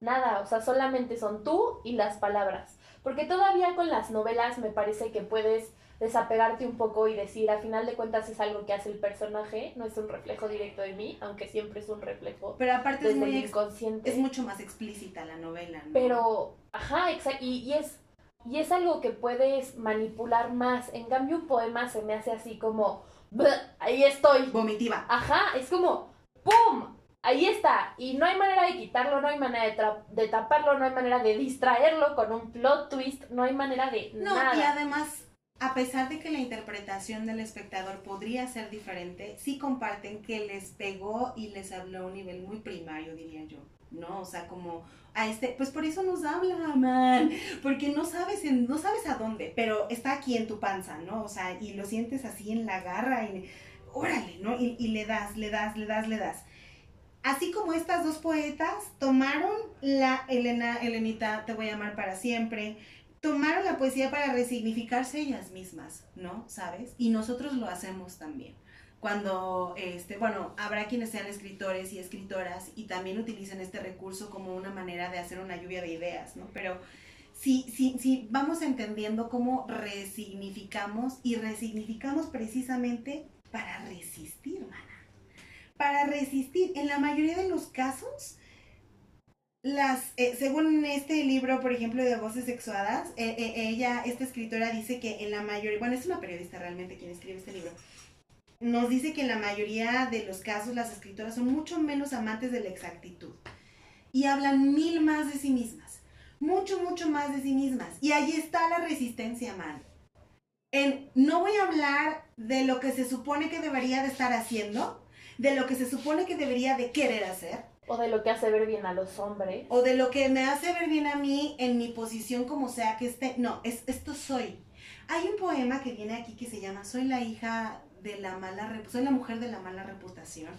nada, o sea, solamente son tú y las palabras. Porque todavía con las novelas me parece que puedes desapegarte un poco y decir, a final de cuentas es algo que hace el personaje, no es un reflejo directo de mí, aunque siempre es un reflejo Pero aparte es muy inconsciente. Es mucho más explícita la novela, ¿no? Pero, ajá, exacto, y, es, y es algo que puedes manipular más. En cambio, un poema se me hace así como, ahí estoy. Vomitiva. Ajá, es como, ¡pum! Ahí está. Y no hay manera de quitarlo, no hay manera de, de taparlo, no hay manera de distraerlo con un plot twist, no hay manera de no, y además a pesar de que la interpretación del espectador podría ser diferente, sí comparten que les pegó y les habló a un nivel muy primario, diría yo. ¿no? O sea, como a este, pues por eso nos habla, man, porque no sabes, en, no sabes a dónde, pero está aquí en tu panza, ¿no? O sea, y lo sientes así en la garra y, órale, ¿no? Y, le das, le das, le das, le das. Así como estas dos poetas tomaron la Elena, Elenita, te voy a amar para siempre, tomaron la poesía para resignificarse ellas mismas, ¿no? ¿Sabes? Y nosotros lo hacemos también. Cuando, este, bueno, habrá quienes sean escritores y escritoras y también utilicen este recurso como una manera de hacer una lluvia de ideas, ¿no? Pero si, si, si vamos entendiendo cómo resignificamos y resignificamos precisamente para resistir. Para resistir. En la mayoría de los casos, eh, según este libro, por ejemplo, de Voces Sexuadas, eh, eh, ella, esta escritora dice que en la mayoría, bueno, es una periodista realmente quien escribe este libro, nos dice que en la mayoría de los casos las escritoras son mucho menos amantes de la exactitud y hablan mil más de sí mismas, mucho, mucho más de sí mismas. Y ahí está la resistencia, man. No voy a hablar de lo que se supone que debería de estar haciendo, de lo que se supone que debería de querer hacer, o de lo que hace ver bien a los hombres. O de lo que me hace ver bien a mí en mi posición como sea que esté. No, es, esto soy. Hay un poema que viene aquí que se llama Soy la hija de la mala... Soy la mujer de la mala reputación.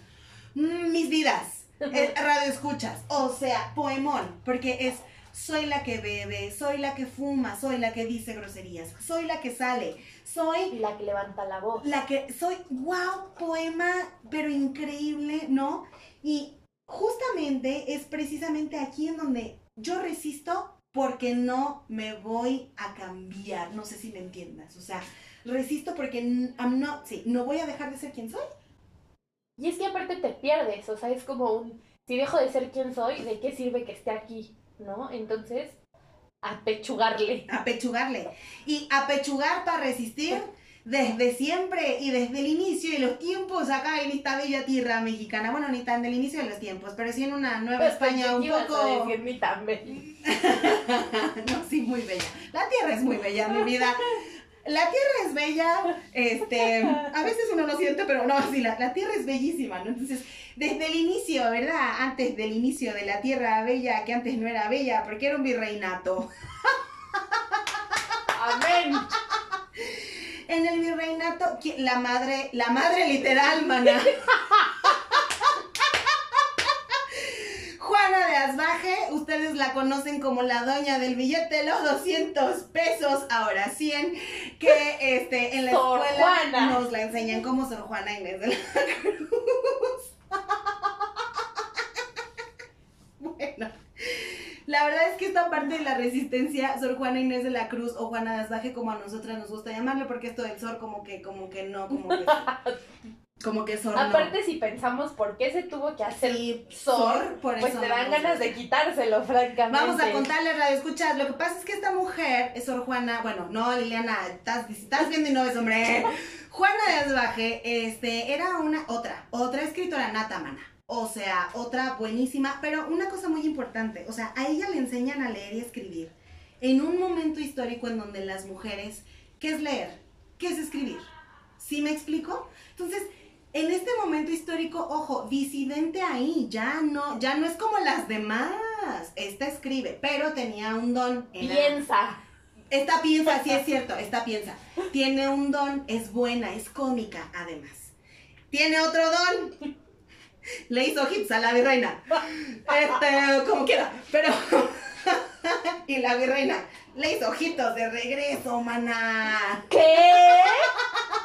Mm, mis vidas. Eh, radio escuchas. O sea, poemón. Porque es... Soy la que bebe, soy la que fuma, soy la que dice groserías, soy la que sale, soy... La que levanta la voz. La que... Soy... ¡Wow! Poema, pero increíble, ¿no? Y justamente es precisamente aquí en donde yo resisto porque no me voy a cambiar. No sé si me entiendas. O sea, resisto porque I'm not, sí, no voy a dejar de ser quien soy. Y es que aparte te pierdes, o sea, es como un, si dejo de ser quien soy, ¿de qué sirve que esté aquí? ¿No? Entonces, apechugarle. Apechugarle. Y apechugar para resistir desde siempre y desde el inicio de los tiempos acá en esta bella tierra mexicana. Bueno, ni tan del inicio de los tiempos, pero sí en una Nueva pues, España un poco. Decir, ni tan bella. no, sí, muy bella. La tierra es muy bella, mi vida. la tierra es bella, este, a veces uno no siente, pero no, sí, la, la tierra es bellísima, ¿no? Entonces, desde el inicio, ¿verdad? Antes del inicio de la tierra bella, que antes no era bella, porque era un virreinato. Amén. En el virreinato, la madre, la madre literal, mana. Juana de Asbaje, ustedes la conocen como la doña del billete los 200 pesos, ahora 100, que este, en la escuela nos la enseñan como Sor Juana Inés de la Cruz. La verdad es que esta parte de la resistencia, Sor Juana Inés de la Cruz o Juana de Asbaje, como a nosotras nos gusta llamarle, porque esto del Sor como que, como que no, como que... Como que Sor Aparte, si pensamos por qué se tuvo que hacer Sor, por pues te dan ganas de quitárselo, francamente. Vamos a contarle, radio escuchar. Lo que pasa es que esta mujer, es Sor Juana, bueno, no, Liliana, estás, estás viendo y no ves, hombre. Juana de Asbaje, este, era una, otra, otra escritora nata, mana. O sea, otra buenísima, pero una cosa muy importante, o sea, a ella le enseñan a leer y escribir en un momento histórico en donde las mujeres, ¿qué es leer? ¿Qué es escribir? ¿Sí me explico? Entonces, en este momento histórico, ojo, disidente ahí, ya no, ya no es como las demás. Esta escribe, pero tenía un don. piensa. Esta piensa, sí es cierto, esta piensa. Tiene un don, es buena, es cómica, además. Tiene otro don. Le hizo hits a la virreina. Este, como quiera, pero. y la virreina le hizo ojitos de regreso, mana. ¿Qué?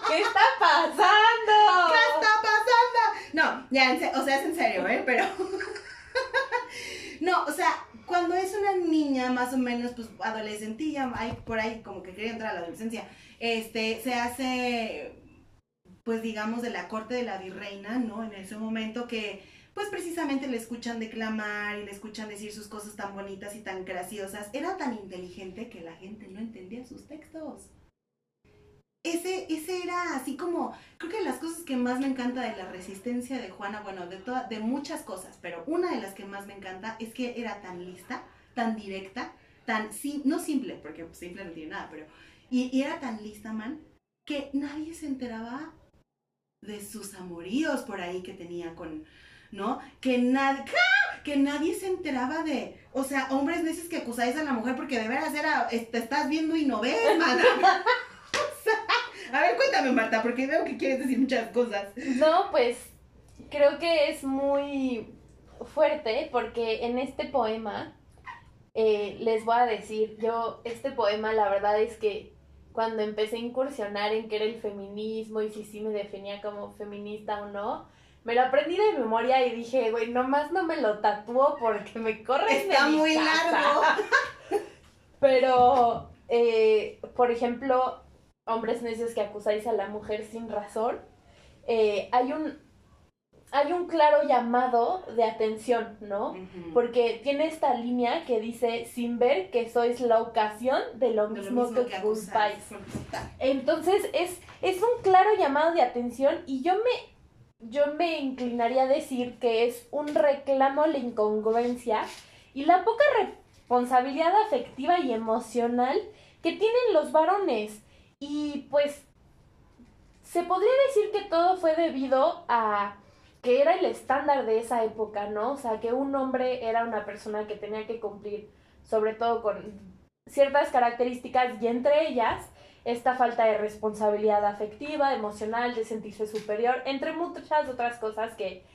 ¿Qué está pasando? ¿Qué está pasando? No, ya, o sea, es en serio, ¿eh? Pero. no, o sea, cuando es una niña más o menos, pues, adolescentilla, hay por ahí como que quiere entrar a la adolescencia, este, se hace, pues, digamos, de la corte de la virreina, ¿no? En ese momento que pues precisamente le escuchan declamar y le escuchan decir sus cosas tan bonitas y tan graciosas. Era tan inteligente que la gente no entendía sus textos. Ese, ese era así como, creo que las cosas que más me encanta de la resistencia de Juana, bueno, de, toda, de muchas cosas, pero una de las que más me encanta es que era tan lista, tan directa, tan, no simple, porque simple no tiene nada, pero, y era tan lista, man, que nadie se enteraba de sus amoríos por ahí que tenía con, ¿no? Que nadie, que nadie se enteraba de, o sea, hombres necios que acusáis a la mujer porque de veras era, te estás viendo y no ves, a ver, cuéntame, Marta, porque veo que quieres decir muchas cosas. No, pues creo que es muy fuerte porque en este poema eh, les voy a decir, yo, este poema la verdad es que cuando empecé a incursionar en qué era el feminismo y si sí me definía como feminista o no, me lo aprendí de memoria y dije, güey, nomás no me lo tatúo porque me corre Está muy largo. Pero, eh, por ejemplo, hombres necios que acusáis a la mujer sin razón, eh, hay un hay un claro llamado de atención, ¿no? Porque tiene esta línea que dice, sin ver que sois la ocasión de lo, mismo, que, que Entonces, es, es un claro llamado de atención y yo me yo me inclinaría a decir que es un reclamo a la incongruencia y la poca responsabilidad afectiva y emocional que tienen los varones. Y pues se podría decir que todo fue debido a que era el estándar de esa época, ¿no? O sea, que un hombre era una persona que tenía que cumplir sobre todo con ciertas características y entre ellas esta falta de responsabilidad afectiva, emocional, de sentirse superior, entre muchas otras cosas que,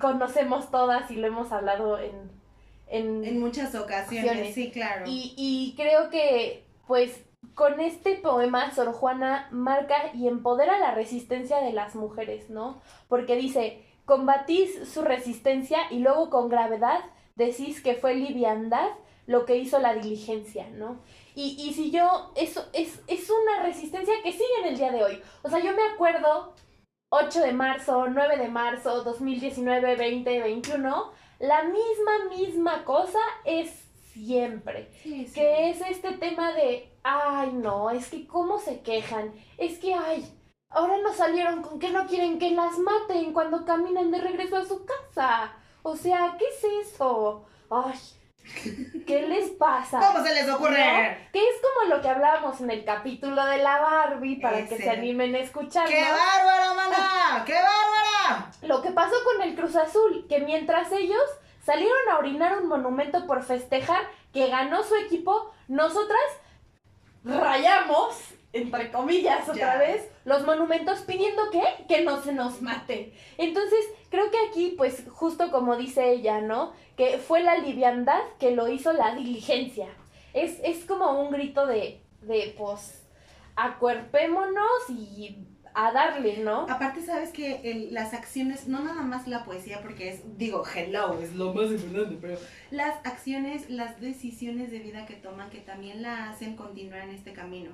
conocemos todas y lo hemos hablado en, en, muchas ocasiones. Sí, claro. Y, y creo que, pues, con este poema, Sor Juana marca y empodera la resistencia de las mujeres, ¿no? Porque dice, combatís su resistencia y luego con gravedad decís que fue liviandad lo que hizo la diligencia, ¿no? Y, y si yo, eso es, es una resistencia que sigue en el día de hoy. O sea, yo me acuerdo 8 de marzo, 9 de marzo, 2019, 20, 21, la misma, misma cosa es siempre. Que es este tema de, ay, no, es que cómo se quejan, es que, ay, ahora no salieron con que no quieren que las maten cuando caminan de regreso a su casa. O sea, ¿qué es eso? Ay, ¿Qué les pasa? ¿Cómo se les ocurre? Que es como lo que hablábamos en el capítulo de la Barbie, para que se animen a escuchar. ¡Qué bárbara, mana! ¡Qué bárbara! Lo que pasó con el Cruz Azul, que mientras ellos salieron a orinar un monumento por festejar que ganó su equipo, nosotras rayamos, entre comillas, otra vez, los monumentos pidiendo que, que no se nos mate. Entonces, creo que aquí, pues, justo como dice ella, ¿no? Que fue la liviandad que lo hizo la diligencia. Es, es como un grito de, de, pues, acuerpémonos y a darle, ¿no? Aparte, sabes que las acciones, no nada más la poesía, porque es, digo, hello, es lo más importante, pero las acciones, las decisiones de vida que toman, que también la hacen continuar en este camino.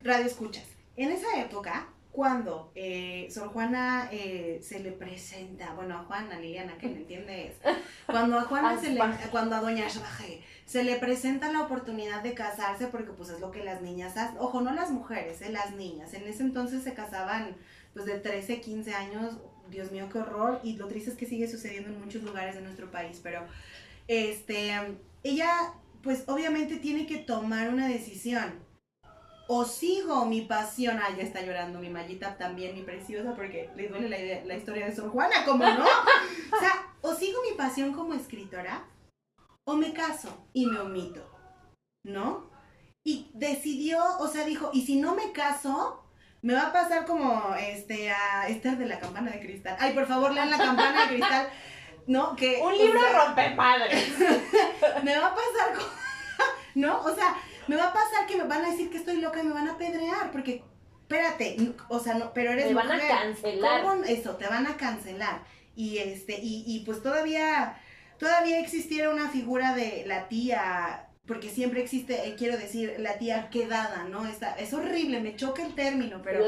Radio escuchas. En esa época, cuando eh, Sor Juana eh, se le presenta, bueno, a Juana, Liliana, que me entiendes, cuando a Juana se le, cuando a Doña Shbaje se le presenta la oportunidad de casarse, porque pues es lo que las niñas hacen, ojo, no las mujeres, eh, las niñas, en ese entonces se casaban pues de 13, 15 años, Dios mío, qué horror, y lo triste es que sigue sucediendo en muchos lugares de nuestro país, pero este, ella pues obviamente tiene que tomar una decisión o sigo mi pasión. Ah, ya está llorando mi mallita también, mi preciosa, porque le duele la, la historia de Sor Juana, como no. o sea, o sigo mi pasión como escritora, o me caso y me omito, ¿no? Y decidió, o sea, dijo, y si no me caso, me va a pasar como este a Esther de la campana de cristal. Ay, por favor, lean la campana de cristal. ¿No? Que, Un libro rompe padres. me va a pasar como. ¿No? O sea, me va a pasar que me van a decir que estoy loca y me van a pedrear, porque, espérate, o sea, no, pero eres Te van a cancelar. Eso, te van a cancelar. Y este, y, y pues todavía, todavía existiera una figura de la tía, porque siempre existe, eh, quiero decir, la tía quedada, ¿no? Está, es horrible, me choca el término, pero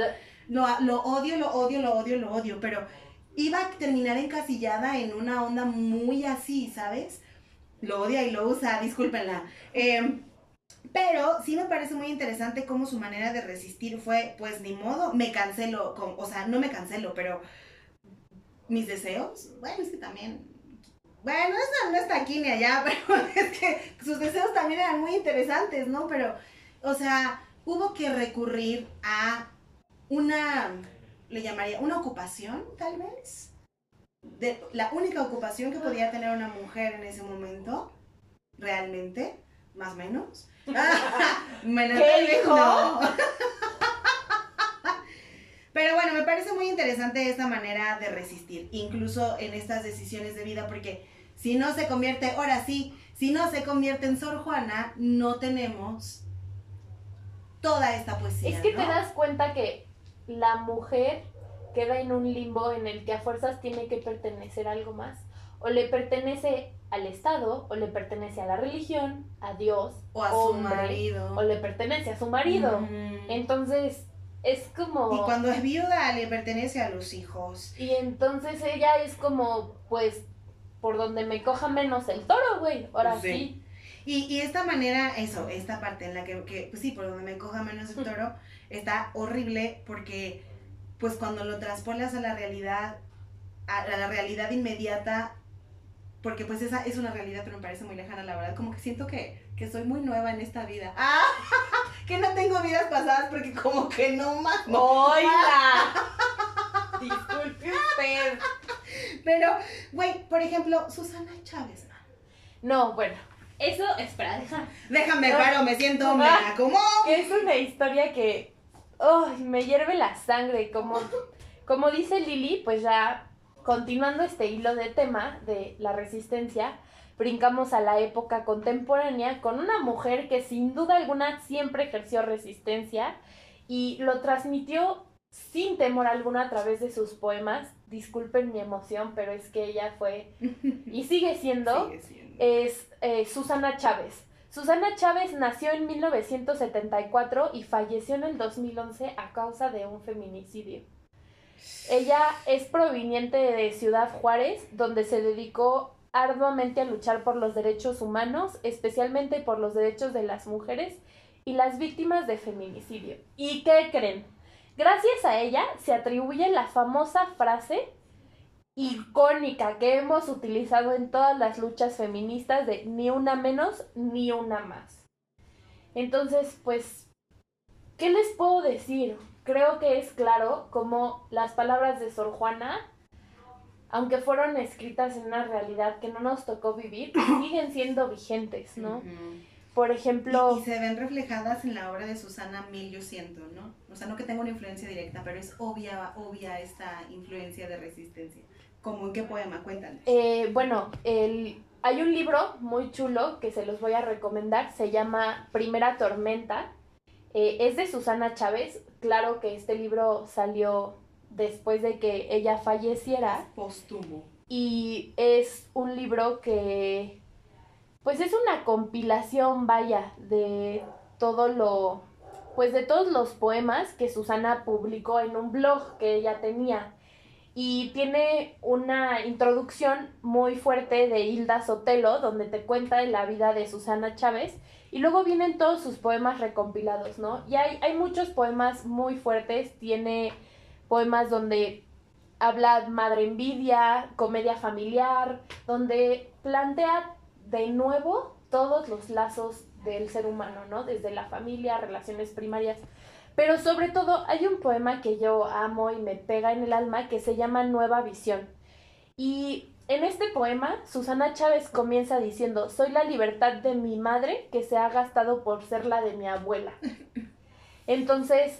lo, lo odio, lo odio, lo odio, lo odio, pero iba a terminar encasillada en una onda muy así, ¿sabes? Lo odia y lo usa, discúlpenla. Eh, pero sí me parece muy interesante cómo su manera de resistir fue, pues ni modo, me cancelo, o sea, no me cancelo, pero mis deseos, bueno, es que también, bueno, no está aquí ni allá, pero es que sus deseos también eran muy interesantes, ¿no? Pero, o sea, hubo que recurrir a una, le llamaría, una ocupación, tal vez. La única ocupación que podía tener una mujer en ese momento, realmente, más o menos, me ¿Qué dijo? Pero bueno, me parece muy interesante esta manera de resistir, incluso en estas decisiones de vida, porque si no se convierte, ahora sí, si no se convierte en Sor Juana, no tenemos toda esta poesía. Es que te das cuenta que la mujer queda en un limbo en el que a fuerzas tiene que pertenecer a algo más. O le pertenece al Estado, o le pertenece a la religión, a Dios, o a su marido, o le pertenece a su marido. Entonces, es como... Y cuando es viuda, le pertenece a los hijos. Y entonces ella es como, pues, por donde me coja menos el toro, güey, ahora sí. Y, y, esta manera, eso, esta parte en la que, que, pues sí, por donde me coja menos el toro, está horrible porque, pues cuando lo traspolas a la realidad, a la realidad inmediata, porque pues esa es una realidad, pero me parece muy lejana, la verdad. Como que siento que, que soy muy nueva en esta vida. ¡Ah! que no tengo vidas pasadas porque como que no más. ¡Oiga! Disculpe usted. Pero, güey, por ejemplo, Susana Chávez. No, bueno. Eso, espera, déjame. Déjame, paro, me siento, me como. Es una historia que. ¡Ay! me hierve la sangre. Como, como dice Lili, pues ya Continuando este hilo de tema de la resistencia, brincamos a la época contemporánea con una mujer que sin duda alguna siempre ejerció resistencia y lo transmitió sin temor alguno a través de sus poemas. Disculpen mi emoción, pero es que ella fue y sigue siendo, es eh, Susana Chávez. Susana Chávez nació en 1974 y falleció en el 2011 a causa de un feminicidio. Ella es proveniente de Ciudad Juárez, donde se dedicó arduamente a luchar por los derechos humanos, especialmente por los derechos de las mujeres y las víctimas de feminicidio. ¿Y qué creen? Gracias a ella se atribuye la famosa frase icónica que hemos utilizado en todas las luchas feministas de ni una menos ni una más. Entonces, pues, ¿qué les puedo decir? Creo que es claro como las palabras de Sor Juana, aunque fueron escritas en una realidad que no nos tocó vivir, siguen siendo vigentes, ¿no? Por ejemplo... Y, se ven reflejadas en la obra de Susana Mil, yo siento, ¿no? O sea, no que tenga una influencia directa, pero es obvia, obvia esta influencia de resistencia. ¿Cómo en qué poema? Cuéntanos. Eh, bueno, el, hay un libro muy chulo que se los voy a recomendar, se llama Primera Tormenta. Eh, es de Susana Chávez. Claro que este libro salió después de que ella falleciera. Póstumo. Y es un libro que pues es una compilación, vaya, de todo lo, pues de todos los poemas que Susana publicó en un blog que ella tenía. Y tiene una introducción muy fuerte de Hilda Sotelo, donde te cuenta de la vida de Susana Chávez. Y luego vienen todos sus poemas recompilados, ¿no? Y hay, hay muchos poemas muy fuertes. Tiene poemas donde habla madre envidia, comedia familiar, donde plantea de nuevo todos los lazos del ser humano, ¿no? Desde la familia, relaciones primarias. Pero sobre todo hay un poema que yo amo y me pega en el alma que se llama Nueva Visión. Y en este poema, Susana Chávez comienza diciendo, soy la libertad de mi madre que se ha gastado por ser la de mi abuela. Entonces,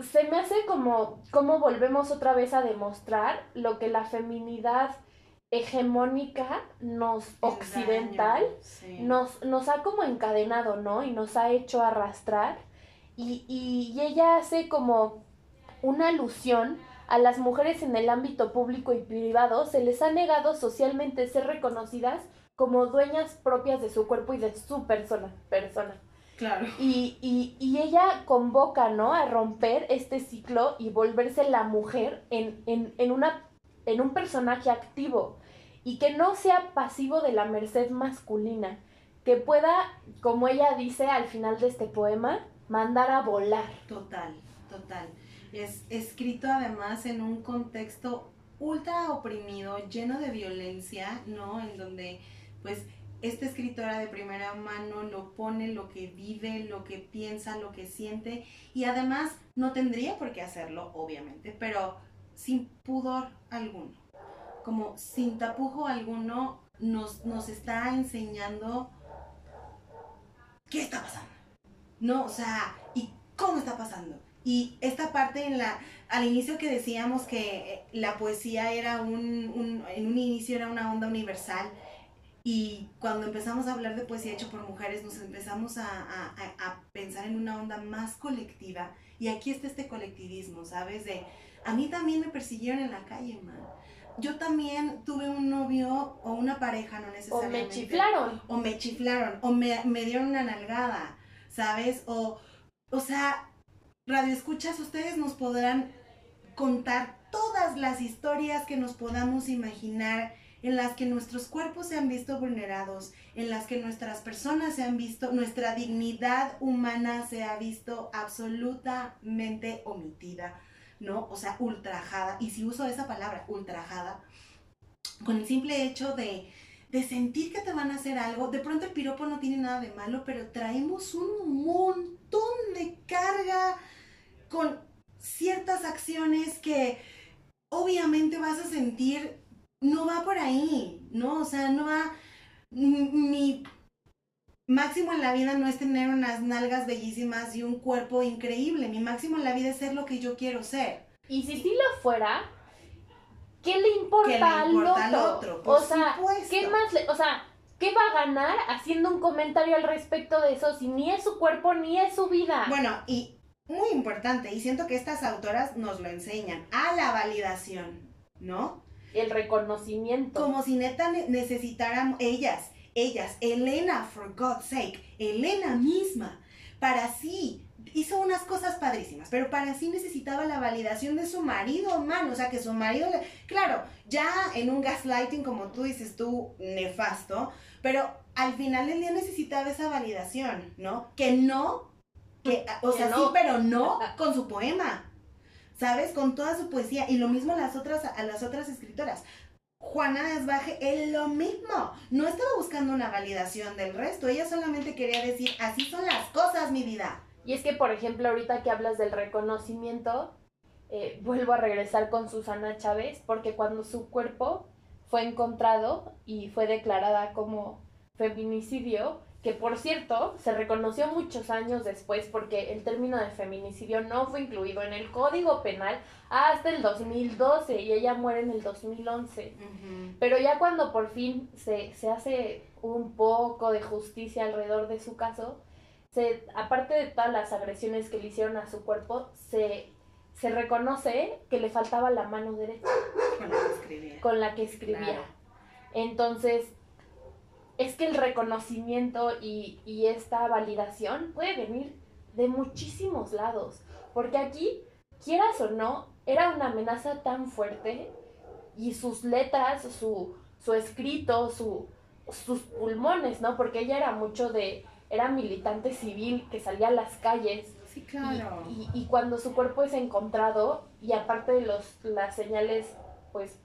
se me hace como, como volvemos otra vez a demostrar lo que la feminidad hegemónica nos occidental nos, nos ha como encadenado, ¿no? Y nos ha hecho arrastrar. Y, y, ella hace como una alusión a las mujeres en el ámbito público y privado, se les ha negado socialmente ser reconocidas como dueñas propias de su cuerpo y de su persona. persona. Claro. Y, y, y ella convoca, ¿no? A romper este ciclo y volverse la mujer en, en, en una en un personaje activo y que no sea pasivo de la merced masculina, que pueda, como ella dice al final de este poema, mandar a volar. Total, total. Es escrito además en un contexto ultra oprimido, lleno de violencia, ¿no? En donde, pues, esta escritora de primera mano lo pone, lo que vive, lo que piensa, lo que siente, y además no tendría por qué hacerlo, obviamente, pero sin pudor alguno, como sin tapujo alguno, nos, nos está enseñando qué está pasando. No, o sea, ¿y cómo está pasando? Y esta parte en la, al inicio que decíamos que eh, la poesía era un, un, en un inicio era una onda universal, y cuando empezamos a hablar de poesía hecha por mujeres, nos empezamos a, a, a, pensar en una onda más colectiva. Y aquí está este colectivismo, ¿sabes? De, a mí también me persiguieron en la calle, man. Yo también tuve un novio o una pareja, no necesariamente. O me chiflaron. O me chiflaron, o me, me dieron una nalgada, ¿sabes? O, o sea, radio escuchas, ustedes nos podrán contar todas las historias que nos podamos imaginar en las que nuestros cuerpos se han visto vulnerados, en las que nuestras personas se han visto, nuestra dignidad humana se ha visto absolutamente omitida, ¿no? O sea, ultrajada. Y si uso esa palabra, ultrajada, con el simple hecho de, de sentir que te van a hacer algo, de pronto el piropo no tiene nada de malo, pero traemos un montón de carga con ciertas acciones que obviamente vas a sentir no va por ahí, ¿no? O sea, no va, mi máximo en la vida no es tener unas nalgas bellísimas y un cuerpo increíble, mi máximo en la vida es ser lo que yo quiero ser. Y si sí lo fuera, ¿qué le importa, al, otro? o sea, ¿qué más le, o sea, ¿qué va a ganar haciendo un comentario al respecto de eso si ni es su cuerpo ni es su vida? Bueno, y muy importante, y siento que estas autoras nos lo enseñan, a la validación, ¿no? el reconocimiento. Como si neta necesitaran ellas, ellas, Elena, for God's sake, Elena misma, para sí, hizo unas cosas padrísimas, pero para sí necesitaba la validación de su marido, man, o sea, que su marido, le... claro, ya en un gaslighting, como tú dices tú, nefasto, pero al final del día necesitaba esa validación, ¿no? Que no, que, o sea, sí, pero no con su poema, ¿sabes? Con toda su poesía. Y lo mismo a las otras, a las otras escritoras. Juana Desbaje es lo mismo. No estaba buscando una validación del resto. Ella solamente quería decir, así son las cosas, mi vida. Y es que, por ejemplo, ahorita que hablas del reconocimiento, eh, vuelvo a regresar con Susana Chávez, porque cuando su cuerpo fue encontrado y fue declarada como feminicidio, que por cierto se reconoció muchos años después porque el término de feminicidio no fue incluido en el Código Penal hasta el 2012 y ella muere en el 2011. Pero ya cuando por fin se, se hace un poco de justicia alrededor de su caso, se, aparte de todas las agresiones que le hicieron a su cuerpo, se, se reconoce que le faltaba la mano derecha. Con la que escribía. Con la que escribía. Entonces, es que el reconocimiento y, y esta validación puede venir de muchísimos lados. Porque aquí, quieras o no, era una amenaza tan fuerte y sus letras, su, su escrito, su, sus pulmones, ¿no? Porque ella era mucho de, era militante civil que salía a las calles. Sí, claro. Y, y, y cuando su cuerpo es encontrado, y aparte de los, las señales, pues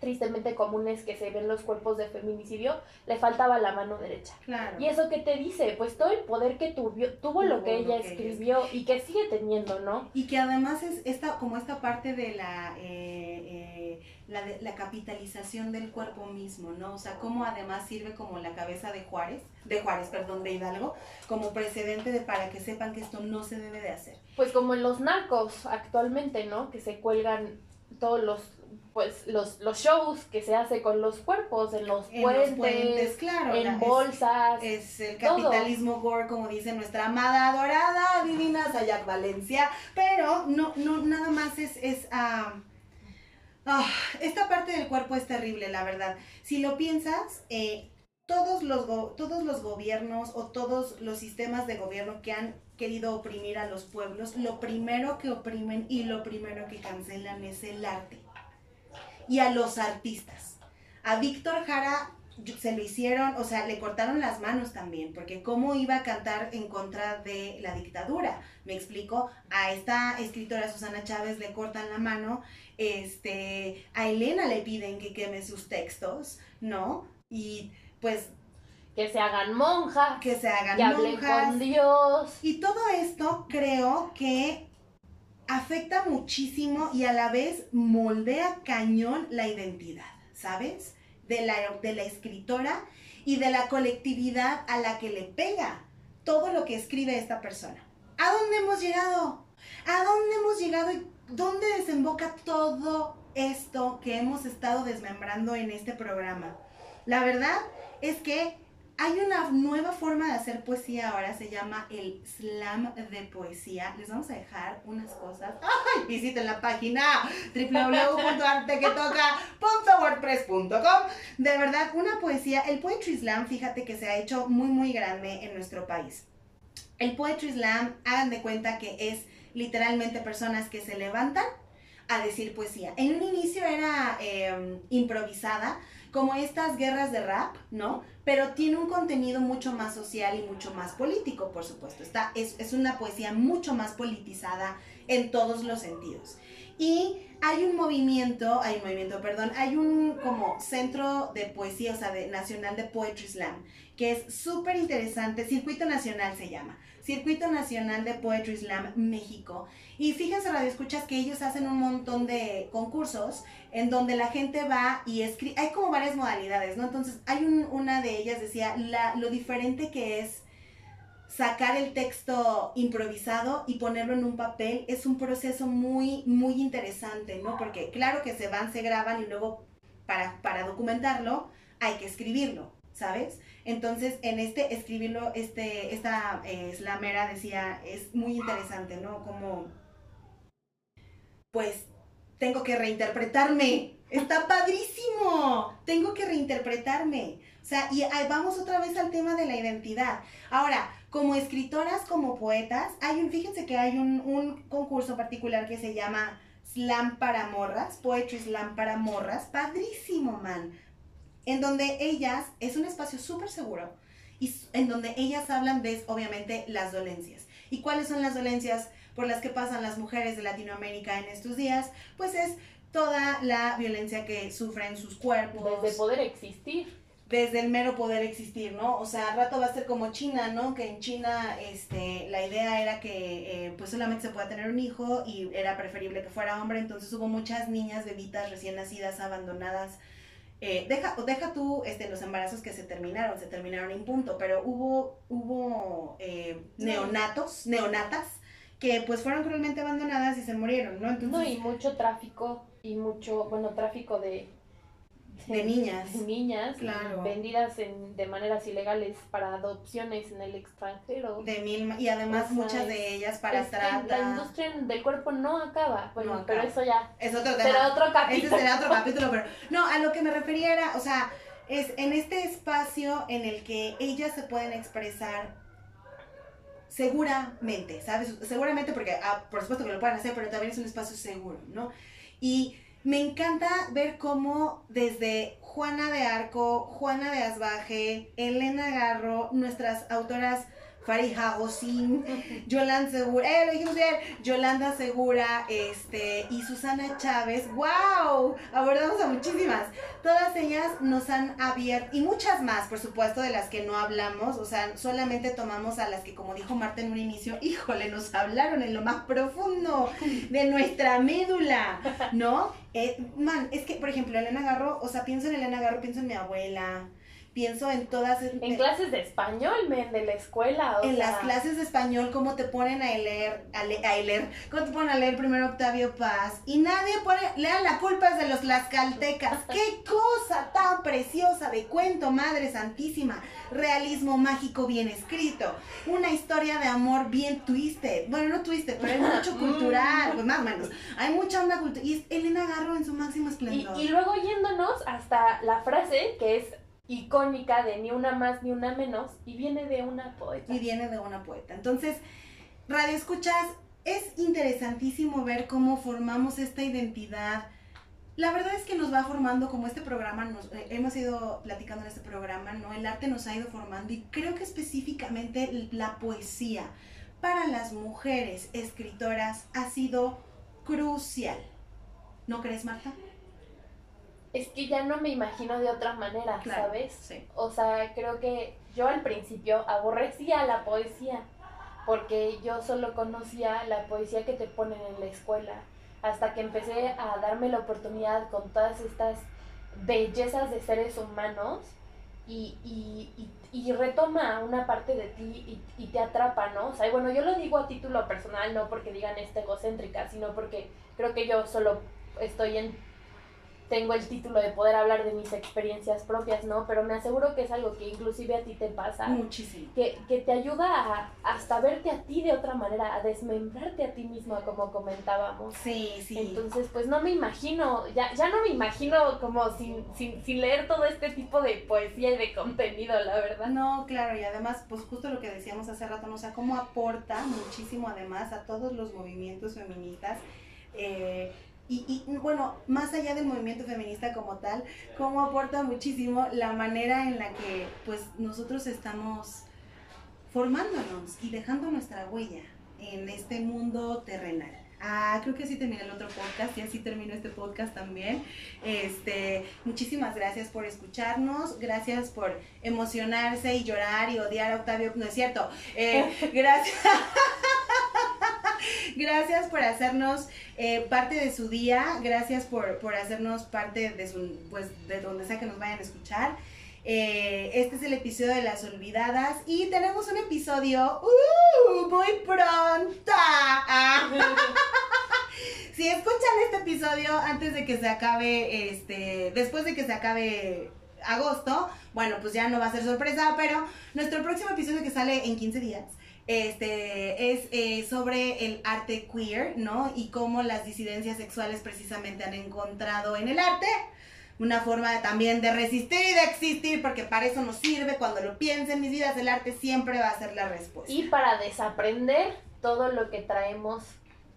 tristemente comunes que se ven los cuerpos de feminicidio, le faltaba la mano derecha. Claro. Y eso que te dice, pues todo el poder que tuvo, tuvo lo que ella escribió y que sigue teniendo, ¿no? Y que además es esta, como esta parte de la, eh, eh, la, de, la capitalización del cuerpo mismo, ¿no? O sea, cómo además sirve como la cabeza de Juárez, de Juárez, perdón, de Hidalgo, como precedente de para que sepan que esto no se debe de hacer. Pues como en los narcos actualmente, ¿no? Que se cuelgan todos los pues los, los shows que se hace con los cuerpos en los, En puentes, los puentes, claro. en la- es- bolsas. Es el todo. capitalismo gore, como dice nuestra amada, adorada, divina Sayak Valencia. Pero no, no, nada más es, es ah, esta parte del cuerpo es terrible, la verdad. Si lo piensas, eh, todos, los go- todos los gobiernos o todos los sistemas de gobierno que han querido oprimir a los pueblos, lo primero que oprimen y lo primero que cancelan es el arte. Y a los artistas. A Víctor Jara se lo hicieron, o sea, le cortaron las manos también, porque cómo iba a cantar en contra de la dictadura, me explico, a esta escritora Susana Chávez le cortan la mano, este, a Elena le piden que queme sus textos, ¿no? Y pues que se hagan monjas, que se hagan que hablen monjas. con Dios. Y todo esto creo que afecta muchísimo y a la vez moldea cañón la identidad, ¿sabes? De la, de la escritora y de la colectividad a la que le pega todo lo que escribe esta persona. ¿A dónde hemos llegado? ¿A dónde hemos llegado y dónde desemboca todo esto que hemos estado desmembrando en este programa? La verdad es que hay una nueva forma de hacer poesía ahora, se llama el slam de poesía. Les vamos a dejar unas cosas. ¡Ay! Visiten la página www.artequetoca.wordpress.com. De verdad, una poesía, el Poetry Slam, fíjate que se ha hecho muy, muy grande en nuestro país. El Poetry Slam, hagan de cuenta que es literalmente personas que se levantan a decir poesía. En un inicio era eh, improvisada, como estas guerras de rap, ¿no? Pero tiene un contenido mucho más social y mucho más político, por supuesto. Está, es, es una poesía mucho más politizada en todos los sentidos. Y hay un movimiento, hay un movimiento, perdón, hay un como centro de poesía, o sea, de, nacional de Poetry Slam, que es súper interesante, Circuito Nacional se llama, Circuito Nacional de Poetry Slam México. Y fíjense, Radio Escuchas, que ellos hacen un montón de concursos en donde la gente va y escribe, hay como varias modalidades, ¿no? Entonces, hay un- una de ellas, decía, la, lo diferente que es sacar el texto improvisado y ponerlo en un papel es un proceso muy, muy interesante, ¿no? Porque claro que se van, se graban y luego para, para documentarlo hay que escribirlo, ¿sabes? Entonces, en este escribirlo, este, esta eh, slamera decía, es muy interesante, ¿no? Como, pues, tengo que reinterpretarme. Está padrísimo. Tengo que reinterpretarme. O sea, y ahí vamos otra vez al tema de la identidad. Ahora, como escritoras, como poetas, hay un, fíjense que hay un, un concurso particular que se llama Slam para morras, Poetry Slam para morras, padrísimo, man. En donde ellas, es un espacio súper seguro, y en donde ellas hablan de, obviamente, las dolencias. ¿Y cuáles son las dolencias? por las que pasan las mujeres de Latinoamérica en estos días, pues es toda la violencia que sufren sus cuerpos. Desde poder existir desde el mero poder existir, ¿no? O sea, al rato va a ser como China, ¿no? Que en China este, la idea era que eh, pues solamente se pueda tener un hijo y era preferible que fuera hombre, entonces hubo muchas niñas bebitas recién nacidas abandonadas. Eh, deja, deja tú este, los embarazos que se terminaron, se terminaron en punto, pero hubo, hubo eh, neonatos, neonatas, que pues fueron cruelmente abandonadas y se murieron, ¿no? Entonces, no, y mucho tráfico y mucho, bueno, tráfico de de niñas. niñas vendidas en, de maneras ilegales para adopciones en el extranjero. De mil, y además muchas de ellas para trata. La industria del cuerpo no acaba. Bueno, pero eso ya es otro tema. Será otro capítulo. Ese será otro capítulo, pero no, a lo que me refería era, o sea, es en este espacio en el que ellas se pueden expresar seguramente, ¿sabes? Seguramente porque, ah, por supuesto que lo pueden hacer, pero también es un espacio seguro, ¿no? Y me encanta ver cómo desde Juana de Arco, Juana de Asbaje, Elena Garro, nuestras autoras Farija Gosin, Yolanda Segura, eh, lo dijimos bien, Yolanda Segura, este, y Susana Chávez, wow, abordamos a muchísimas. Todas ellas nos han abierto, y muchas más, por supuesto, de las que no hablamos, o sea, solamente tomamos a las que, como dijo Marta en un inicio, híjole, nos hablaron en lo más profundo de nuestra médula, ¿no? Eh, man, es que, por ejemplo, Elena Garro, o sea, pienso en Elena Garro, pienso en mi abuela, pienso en todas... En, clases de español, men, de la escuela. en las clases de español, cómo te ponen a leer, a, leer, cómo te ponen a leer primero Octavio Paz. Y nadie pone, lean la culpa de los tlaxcaltecas. ¡Qué cosa tan preciosa de cuento, Madre Santísima! Realismo mágico bien escrito. Una historia de amor bien twisted. Bueno, no twisted, pero hay mucho cultural, pues más o menos. Hay mucha onda cultural. Y es Elena Garro en su máximo esplendor. y luego yéndonos hasta la frase que es icónica de ni una más ni una menos y viene de una poeta. Y viene de una poeta. Entonces, Radio Escuchas, es interesantísimo ver cómo formamos esta identidad. La verdad es que nos va formando como este programa, eh, hemos ido platicando en este programa, ¿no? El arte nos ha ido formando y creo que específicamente la poesía para las mujeres escritoras ha sido crucial. ¿No crees, Marta? Es que ya no me imagino de otra manera, ¿sabes? O sea, creo que yo al principio aborrecía la poesía, porque yo solo conocía la poesía que te ponen en la escuela, hasta que empecé a darme la oportunidad con todas estas bellezas de seres humanos y, y, y, retoma una parte de ti y, y, te atrapa, ¿no? O sea, bueno, yo lo digo a título personal, no porque digan esta egocéntrica, sino porque creo que yo solo estoy en tengo el título de poder hablar de mis experiencias propias, ¿no? Pero me aseguro que es algo que inclusive a ti te pasa. Muchísimo. Que, que te ayuda a hasta verte a ti de otra manera, a desmembrarte a ti mismo, como comentábamos. Sí, sí. Entonces, pues no me imagino, ya, ya no me imagino como sin, sin, sin leer todo este tipo de poesía y de contenido, la verdad. No, claro, y además, pues justo lo que decíamos hace rato, ¿no? o sea, cómo aporta muchísimo además a todos los movimientos feministas. Eh, y, y, bueno, más allá del movimiento feminista como tal, cómo aporta muchísimo la manera en la que pues nosotros estamos formándonos y dejando nuestra huella en este mundo terrenal. Ah, creo que así termina el otro podcast y así termino este podcast también. Este, muchísimas gracias por escucharnos, gracias por emocionarse y llorar y odiar a Octavio, no es cierto. Eh, gracias. gracias por hacernos eh, parte de su día, gracias por, hacernos parte de su, pues, de donde sea que nos vayan a escuchar. Eh, este es el episodio de las olvidadas y tenemos un episodio uh, muy pronto. si escuchan este episodio antes de que se acabe, este, después de que se acabe agosto, bueno, pues ya no va a ser sorpresa, pero nuestro próximo episodio que sale en 15 días este, es eh, sobre el arte queer, ¿no? Y cómo las disidencias sexuales precisamente han encontrado en el arte una forma también de resistir y de existir, porque para eso nos sirve, cuando lo piensen mis vidas, el arte siempre va a ser la respuesta. Y para desaprender todo lo que traemos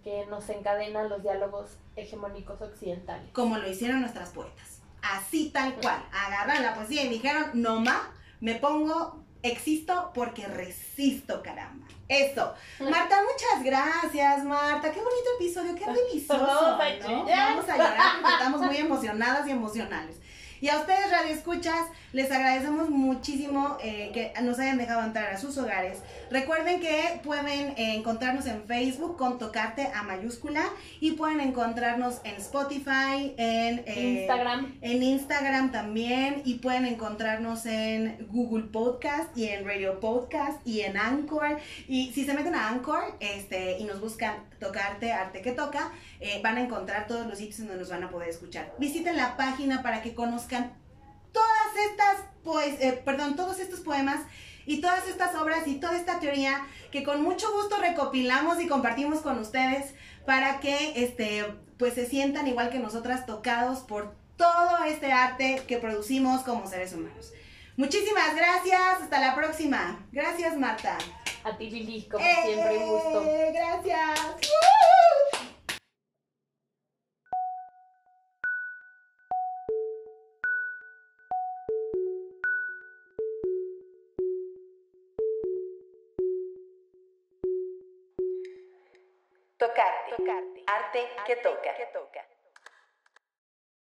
que nos encadena los diálogos hegemónicos occidentales. Como lo hicieron nuestras poetas. Así tal cual. Agarran la poesía y dijeron, no ma, me pongo existo porque resisto, caramba. Eso. Marta, muchas gracias, Marta. Qué bonito episodio, qué delicioso. Vamos a llorar porque estamos muy emocionadas y emocionales. Y a ustedes, Radio Escuchas, les agradecemos muchísimo eh, que nos hayan dejado entrar a sus hogares. Recuerden que pueden eh, encontrarnos en Facebook con Tocarte a mayúscula y pueden encontrarnos en Spotify, en eh, Instagram. En Instagram también y pueden encontrarnos en Google Podcast y en Radio Podcast y en Anchor. Y si se meten a Anchor este, y nos buscan Tocarte, Arte que Toca, van a encontrar todos los sitios donde nos van a poder escuchar. Visiten la página para que conozcan todas estas, pues, eh, perdón, todos estos poemas y todas estas obras y toda esta teoría que con mucho gusto recopilamos y compartimos con ustedes para que, este, pues, se sientan igual que nosotras tocados por todo este arte que producimos como seres humanos. Muchísimas gracias, hasta la próxima. Gracias, Marta. A ti, Lili, como siempre, un gusto. Eh, gracias. Tocarte. Tocarte. Arte que toca. Que toca.